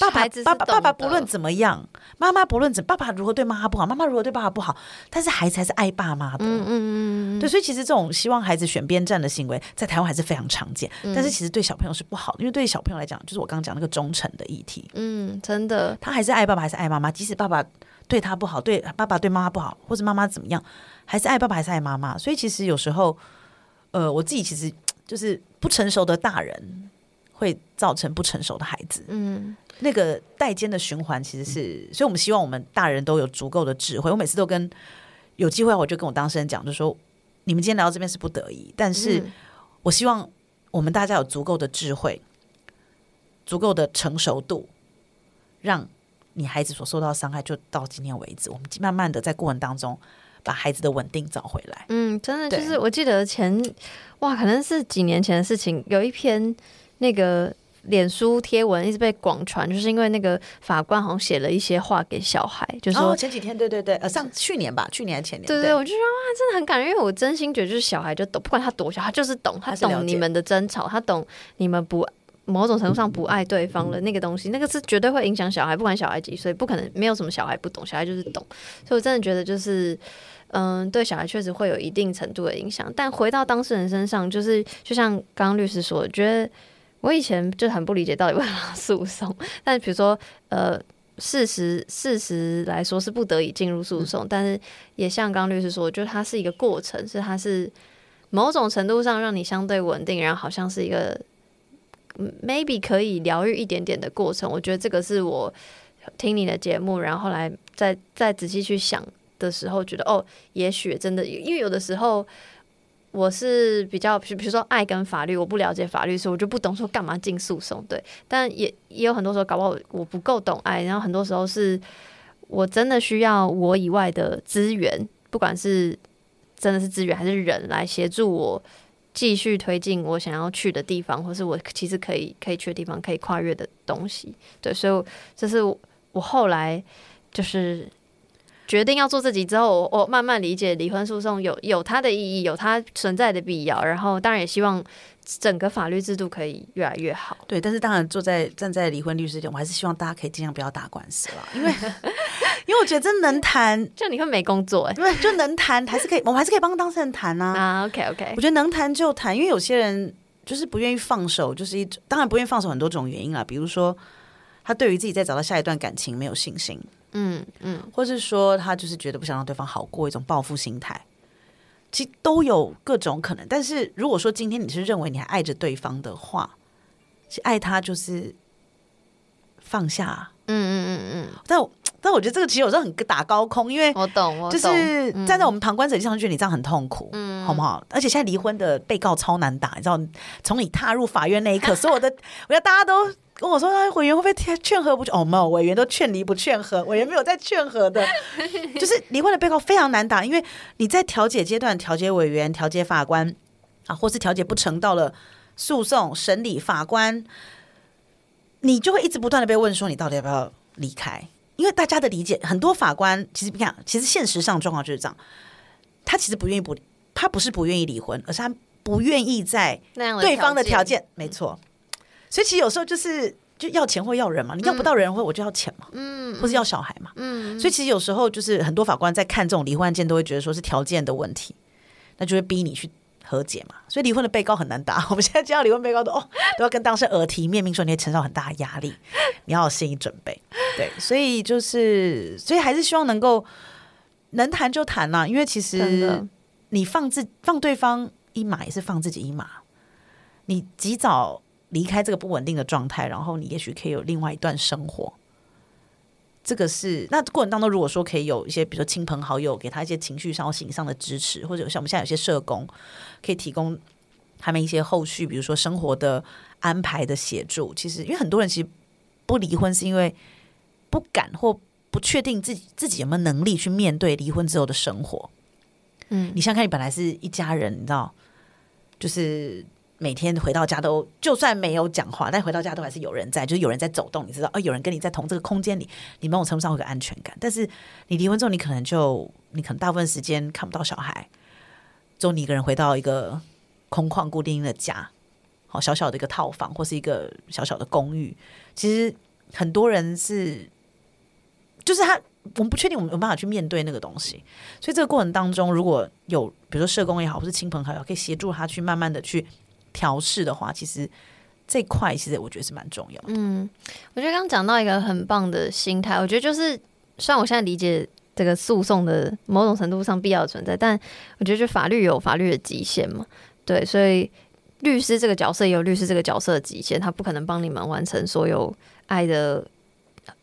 爸爸爸爸爸爸不论怎么样，妈妈不论怎，爸爸如何对妈妈不好，妈妈如何对爸爸不好，但是孩子还是爱爸妈的。嗯嗯嗯嗯，对，所以其实这种希望孩子选边站的行为，在台湾还是非常常见。嗯但是其实对小朋友是不好的，因为对小朋友来讲，就是我刚刚讲那个忠诚的议题，嗯，真的，他还是爱爸爸，还是爱妈妈，即使爸爸对他不好，对爸爸对妈妈不好，或者妈妈怎么样，还是爱爸爸，还是爱妈妈。所以其实有时候，呃，我自己其实就是不成熟的大人，会造成不成熟的孩子。嗯那个代间的循环其实是，所以我们希望我们大人都有足够的智慧。我每次都跟有机会，我就跟我当事人讲，就说你们今天来到这边是不得已，但是嗯我希望我们大家有足够的智慧、足够的成熟度，让你孩子所受到的伤害就到今天为止。我们慢慢的在过程当中，把孩子的稳定找回来。嗯，真的就是我记得前哇，可能是几年前的事情，有一篇那个。脸书贴文一直被广传，就是因为那个法官好像写了一些话给小孩，就说、哦，前几天对对对，呃，上去年吧，去年还是前年？对对，我就说哇，真的很感人，因为我真心觉得就是小孩就懂，不管他多小，他就是懂，他懂你们的争吵，他懂你们不某种程度上不爱对方了那个东西，那个是绝对会影响小孩，不管小孩几岁，不可能没有什么小孩不懂，小孩就是懂，所以我真的觉得就是。嗯，对小孩确实会有一定程度的影响，但回到当事人身上，就是就像刚刚律师说的，觉得我以前就很不理解到底为什么诉讼，但比如说呃，事实事实来说是不得已进入诉讼，但是也像刚律师说，我觉得它是一个过程，是它是某种程度上让你相对稳定，然后好像是一个 maybe 可以疗愈一点点的过程。我觉得这个是我听你的节目，然后来再再仔细去想的时候，觉得哦，也许真的，因为有的时候。我是比较，比比如说爱跟法律，我不了解法律，所以我就不懂说干嘛进诉讼，对。但也也有很多时候，搞不好我不够懂爱，然后很多时候是我真的需要我以外的资源，不管是真的是资源还是人来协助我继续推进我想要去的地方，或是我其实可以可以去的地方，可以跨越的东西。对，所以这是我后来就是决定要做自己之后，我慢慢理解离婚诉讼有有它的意义，有它存在的必要。然后当然也希望整个法律制度可以越来越好。对，但是当然坐在站在离婚律师点，我还是希望大家可以尽量不要打官司了，因为 因为我觉得真能谈，就你会没工作哎、对，就能谈，还是可以，我们还是可以帮当事人谈啊。啊，OK OK，我觉得能谈就谈，因为有些人就是不愿意放手，就是一种当然不愿意放手很多种原因啦，比如说他对于自己再找到下一段感情没有信心，嗯嗯，或是说他就是觉得不想让对方好过，一种报复心态，其实都有各种可能。但是如果说今天你是认为你还爱着对方的话，其实爱他就是放下。嗯嗯嗯嗯，但我但我觉得这个其实有时候很打高空，因为我懂，我就是站在我们旁观者上觉得你这样很痛苦，嗯好不好？而且现在离婚的被告超难打，你知道，从你踏入法院那一刻，所有的我觉得大家都跟我说，啊，委员会不会劝劝和不劝？哦，没有，委员都劝离不劝和，委员没有在劝和的，就是离婚的被告非常难打，因为你在调解阶段，调解委员、调解法官啊，或是调解不成，到了诉讼审理法官，你就会一直不断的被问说，你到底要不要离开？因为大家的理解，很多法官其实你看，其实现实上状况就是这样，他其实不愿意不，他不是不愿意离婚，而是他不愿意在对方的条件，件，没错。所以其实有时候就是就要钱或要人嘛，你要不到人或我就要钱嘛，嗯或是要小孩嘛。嗯，所以其实有时候就是很多法官在看这种离婚案件，都会觉得说是条件的问题，那就会逼你去和解嘛。所以离婚的被告很难打。我们现在接到离婚被告都哦都要跟当事人耳提面命说你会承受很大的压力，你要有心理准备。对，所以就是所以还是希望能够能谈就谈呐、因为其实你放自放对方一马也是放自己一马，你及早离开这个不稳定的状态，然后你也许可以有另外一段生活。这个是那过程当中，如果说可以有一些，比如说亲朋好友给他一些情绪上或心理上的支持，或者像我们现在有些社工可以提供他们一些后续，比如说生活的安排的协助。其实，因为很多人其实不离婚是因为不敢或不确定自己自己有没有能力去面对离婚之后的生活。嗯你想想看，你本来是一家人，你知道，就是每天回到家都，就算没有讲话，但回到家都还是有人在，就是有人在走动，你知道，哦，有人跟你在同这个空间里，你某种程度上会有个安全感。但是你离婚之后，你可能就，你可能大部分时间看不到小孩，就你一个人回到一个空旷固定的家，好小小的一个套房或是一个小小的公寓。其实很多人是，就是他，我们不确定我们有办法去面对那个东西。所以这个过程当中，如果有比如说社工也好，或是亲朋好友可以协助他去慢慢的去调试的话，其实这块其实我觉得是蛮重要的。嗯，我觉得刚刚讲到一个很棒的心态，我觉得就是虽然我现在理解这个诉讼的某种程度上必要的存在，但我觉得就法律有法律的极限嘛，对，所以律师这个角色也有律师这个角色的极限，他不可能帮你们完成所有爱的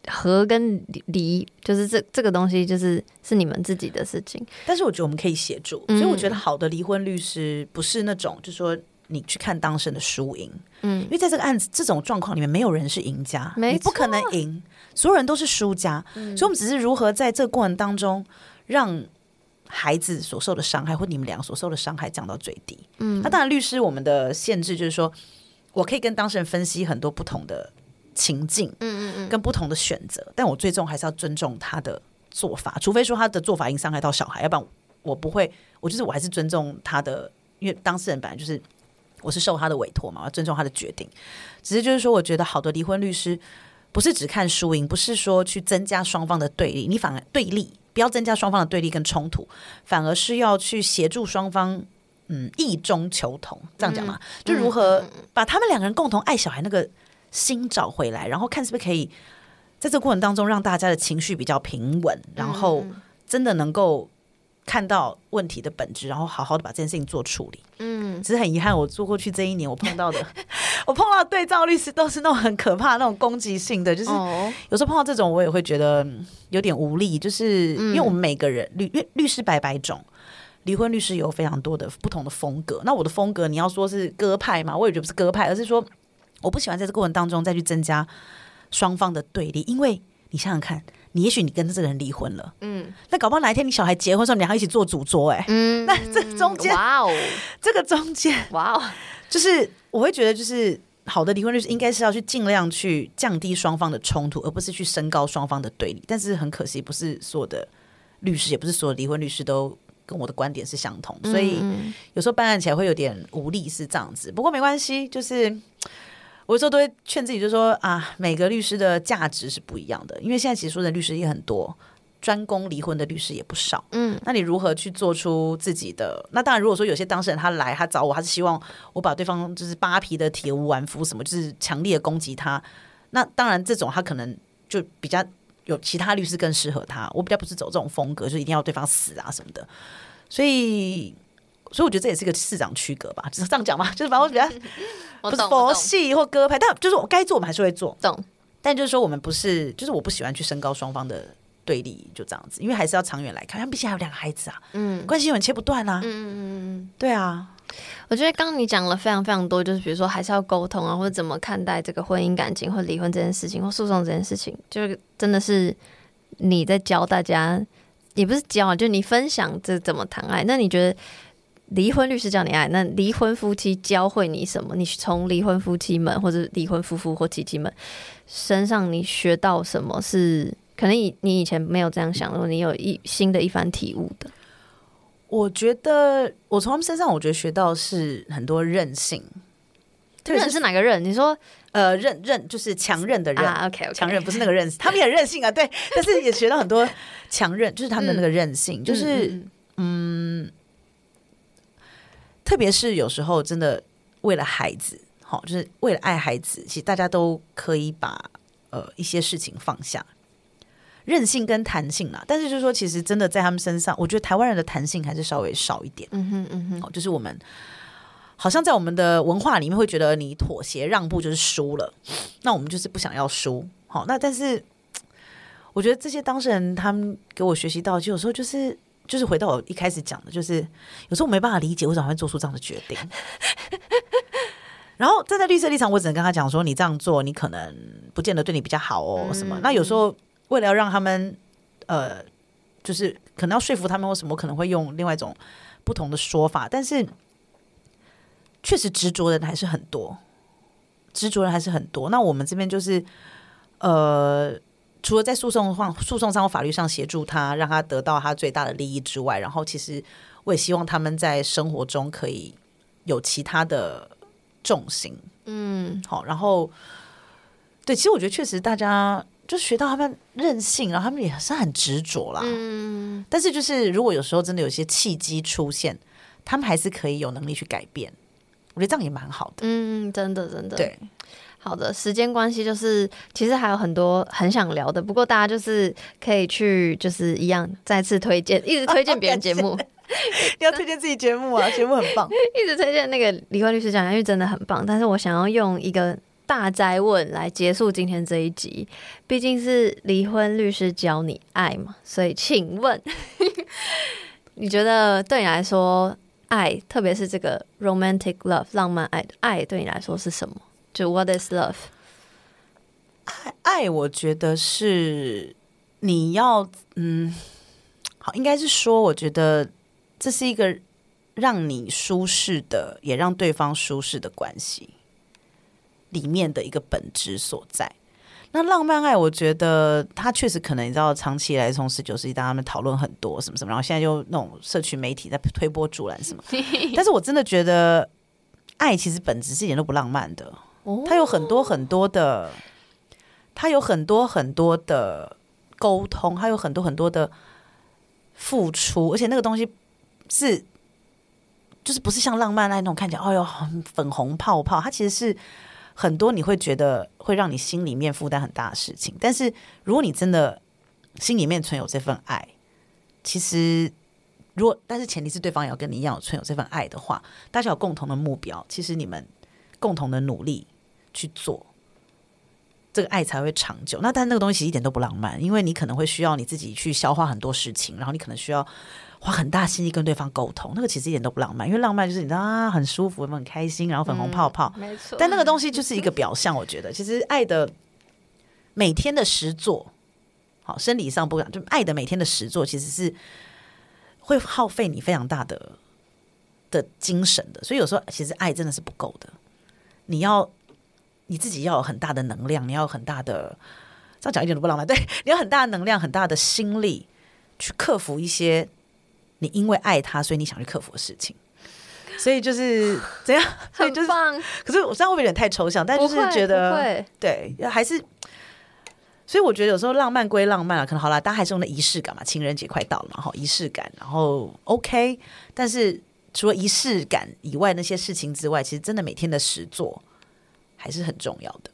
和跟离，就是这这个东西就是是你们自己的事情，但是我觉得我们可以协助，嗯所以我觉得好的离婚律师不是那种就是说你去看当事人的输赢，嗯。因为在这个案子这种状况里面，没有人是赢家，你不可能赢，所有人都是输家，嗯。所以我们只是如何在这个过程当中让。孩子所受的伤害，或你们两个所受的伤害降到最低。嗯，那当然，律师我们的限制就是说，我可以跟当事人分析很多不同的情境，嗯嗯嗯，跟不同的选择，但我最终还是要尊重他的做法，除非说他的做法已经伤害到小孩，要不然我不会，我就是我还是尊重他的，因为当事人本来就是我是受他的委托嘛，我要尊重他的决定。只是就是说，我觉得好的离婚律师不是只看输赢，不是说去增加双方的对立，你反而对立，不要增加双方的对立跟冲突，反而是要去协助双方。嗯，异中求同，这样讲嘛，就如何把他们两个人共同爱小孩那个心找回来，然后看是不是可以在这个过程当中让大家的情绪比较平稳，然后真的能够看到问题的本质，然后好好的把这件事情做处理。嗯，只是很遗憾，我做过去这一年，我碰到的，我碰到的对照律师都是那种很可怕、那种攻击性的，就是哦，有时候碰到这种，我也会觉得嗯有点无力，就是因为我们每个人律律律师百百种。离婚律师有非常多的不同的风格，那我的风格你要说是鸽派嘛，我也觉得不是鸽派，而是说我不喜欢在这个过程当中再去增加双方的对立，因为你想想看，你也许你跟这个人离婚了，嗯。那搞不好哪一天你小孩结婚的时候，你们两个一起做主桌、哎、嗯，那这中间哇哦。这个中间哇哦，就是我会觉得，就是好的离婚律师应该是要去尽量去降低双方的冲突，而不是去升高双方的对立。但是很可惜，不是所有的律师，也不是所有离婚律师都跟我的观点是相同，所以嗯。有时候办案起来会有点无力，是这样子。不过没关系，就是我有时候都会劝自己，就说啊，每个律师的价值是不一样的，因为现在其实说的律师也很多。专攻离婚的律师也不少，嗯，那你如何去做出自己的？那当然，如果说有些当事人他来，他找我，他是希望我把对方就是扒皮的体无完肤，什么就是强烈的攻击他。那当然，这种他可能就比较有其他律师更适合他。我比较不是走这种风格，就一定要对方死啊什么的。所以，所以我觉得这也是一个市长区隔吧，只 是这样讲嘛，就是反正我比较不是佛系或歌派，但就是我该做我们还是会做。懂，但就是说，我们不是，就是我不喜欢去升高双方的对立，就这样子，因为还是要长远来看，他们毕竟还有两个孩子啊，嗯关系永远切不断啊。嗯嗯嗯，对啊，我觉得刚刚你讲了非常非常多，就是比如说还是要沟通啊，或者怎么看待这个婚姻感情或离婚这件事情，或诉讼这件事情，就是真的是你在教大家，也不是教啊，就是你分享这怎么谈爱。那你觉得离婚律师教你爱，那离婚夫妻教会你什么？你从离婚夫妻们或者离婚夫妇或妻妻们身上，你学到什么是可能你你以前没有这样想如果，你有一新的一番体悟的？我觉得我从他们身上，我觉得学到是很多韧性，特别认是是哪个韧？你说呃韧韧就是强韧的韧。啊，OK OK，强韧不是那个韧，他们也很韧性啊，对，但是也学到很多强韧，就是他们的那个韧性，就是嗯特别是有时候真的为了孩子，好，就是为了爱孩子，其实大家都可以把呃一些事情放下，韧性跟弹性啦。但是就是说，其实真的在他们身上，我觉得台湾人的弹性还是稍微少一点。嗯哼嗯哼，哦，就是我们好像在我们的文化里面会觉得你妥协让步就是输了，那我们就是不想要输。好，那但是我觉得这些当事人他们给我学习到，就有时候就是就是回到我一开始讲的，就是有时候我没办法理解为什么会做出这样的决定。然后站在绿色立场，我只能跟他讲说，你这样做，你可能不见得对你比较好哦，什么？那有时候为了要让他们，呃，就是可能要说服他们或什么，我可能会用另外一种不同的说法，但是确实执着的人还是很多，执着人还是很多。那我们这边就是，呃，除了在诉讼上、诉讼上或法律上协助他，让他得到他最大的利益之外，然后其实我也希望他们在生活中可以有其他的重心。嗯好，然后对，其实我觉得确实大家就学到他们任性，然后他们也是很执着啦。嗯，但是就是如果有时候真的有些契机出现，他们还是可以有能力去改变。我觉得这样也蛮好的。嗯，真的真的，对，好的，时间关系就是其实还有很多很想聊的，不过大家就是可以去就是一样再次推荐，一直推荐别人节目，你要推荐自己节目啊，节目很棒。一直推荐那个离婚律师讲，因为真的很棒。但是我想要用一个大灾问来结束今天这一集，毕竟是离婚律师教你爱嘛，所以请问，你觉得对你来说，爱，特别是这个 romantic love 浪漫爱的爱，对你来说是什么？就 what is love？爱爱，我觉得是你要，嗯，好，应该是说，我觉得这是一个让你舒适的，也让对方舒适的关系里面的一个本质所在。那浪漫爱，我觉得它确实可能你知道，长期以来从十九世纪，大家他们讨论很多什么什么，然后现在就那种社群媒体在推波助澜什么。但是我真的觉得，爱其实本质是一点都不浪漫的。哦它有很多很多的，它有很多很多的沟通，它有很多很多的付出，而且那个东西是，就是不是像浪漫爱那种看起来，哎呦，很粉红泡泡，它其实是很多你会觉得会让你心里面负担很大的事情。但是如果你真的心里面存有这份爱，其实如果但是前提是对方也要跟你一样有存有这份爱的话，大家有共同的目标，其实你们共同的努力去做，这个爱才会长久。那但那个东西一点都不浪漫，因为你可能会需要你自己去消化很多事情，然后你可能需要花很大心力跟对方沟通，那个其实一点都不浪漫。因为浪漫就是你知道啊，很舒服，很开心，然后粉红泡泡，没错但那个东西就是一个表象。我觉得其实爱的每天的实作，好，生理上不讲，就爱的每天的实作，其实是会耗费你非常大的的精神的。所以有时候其实爱真的是不够的，你要你自己要有很大的能量，你要有很大的，这样讲一点都不浪漫。对，你要很大的能量，很大的心力去克服一些你因为爱他，所以你想去克服的事情。所以就是怎样？所以就是，可是我这样会不会有点太抽象？但就是觉得对，还是，所以我觉得有时候浪漫归浪漫啊，可能好啦，大家还是用的仪式感嘛，情人节快到了嘛，哈，仪式感，然后 OK，但是除了仪式感以外，那些事情之外，其实真的每天的实做还是很重要的。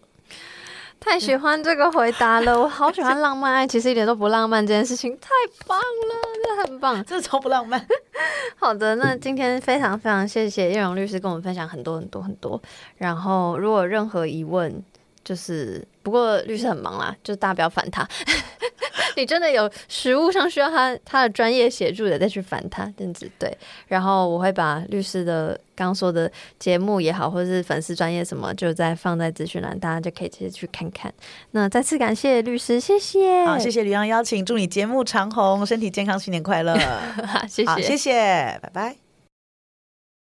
太喜欢这个回答了，我好喜欢浪漫爱，其实一点都不浪漫这件事情，太棒了，真的很棒。真的超不浪漫。好的，那今天非常非常谢谢叶荣律师跟我们分享很多很多很多。然后如果任何疑问，就是不不过律师很忙啦，就大家不要烦他。你真的有实务上需要他他的专业协助的，再去烦他这样子对。然后我会把律师的刚刚说的节目也好，或者是粉丝专业什么，就再放在资讯栏，大家就可以直接去看看。那再次感谢律师，谢谢，好，谢谢吕阳邀请，祝你节目长红，身体健康，新年快乐。谢谢，好，谢谢，拜拜。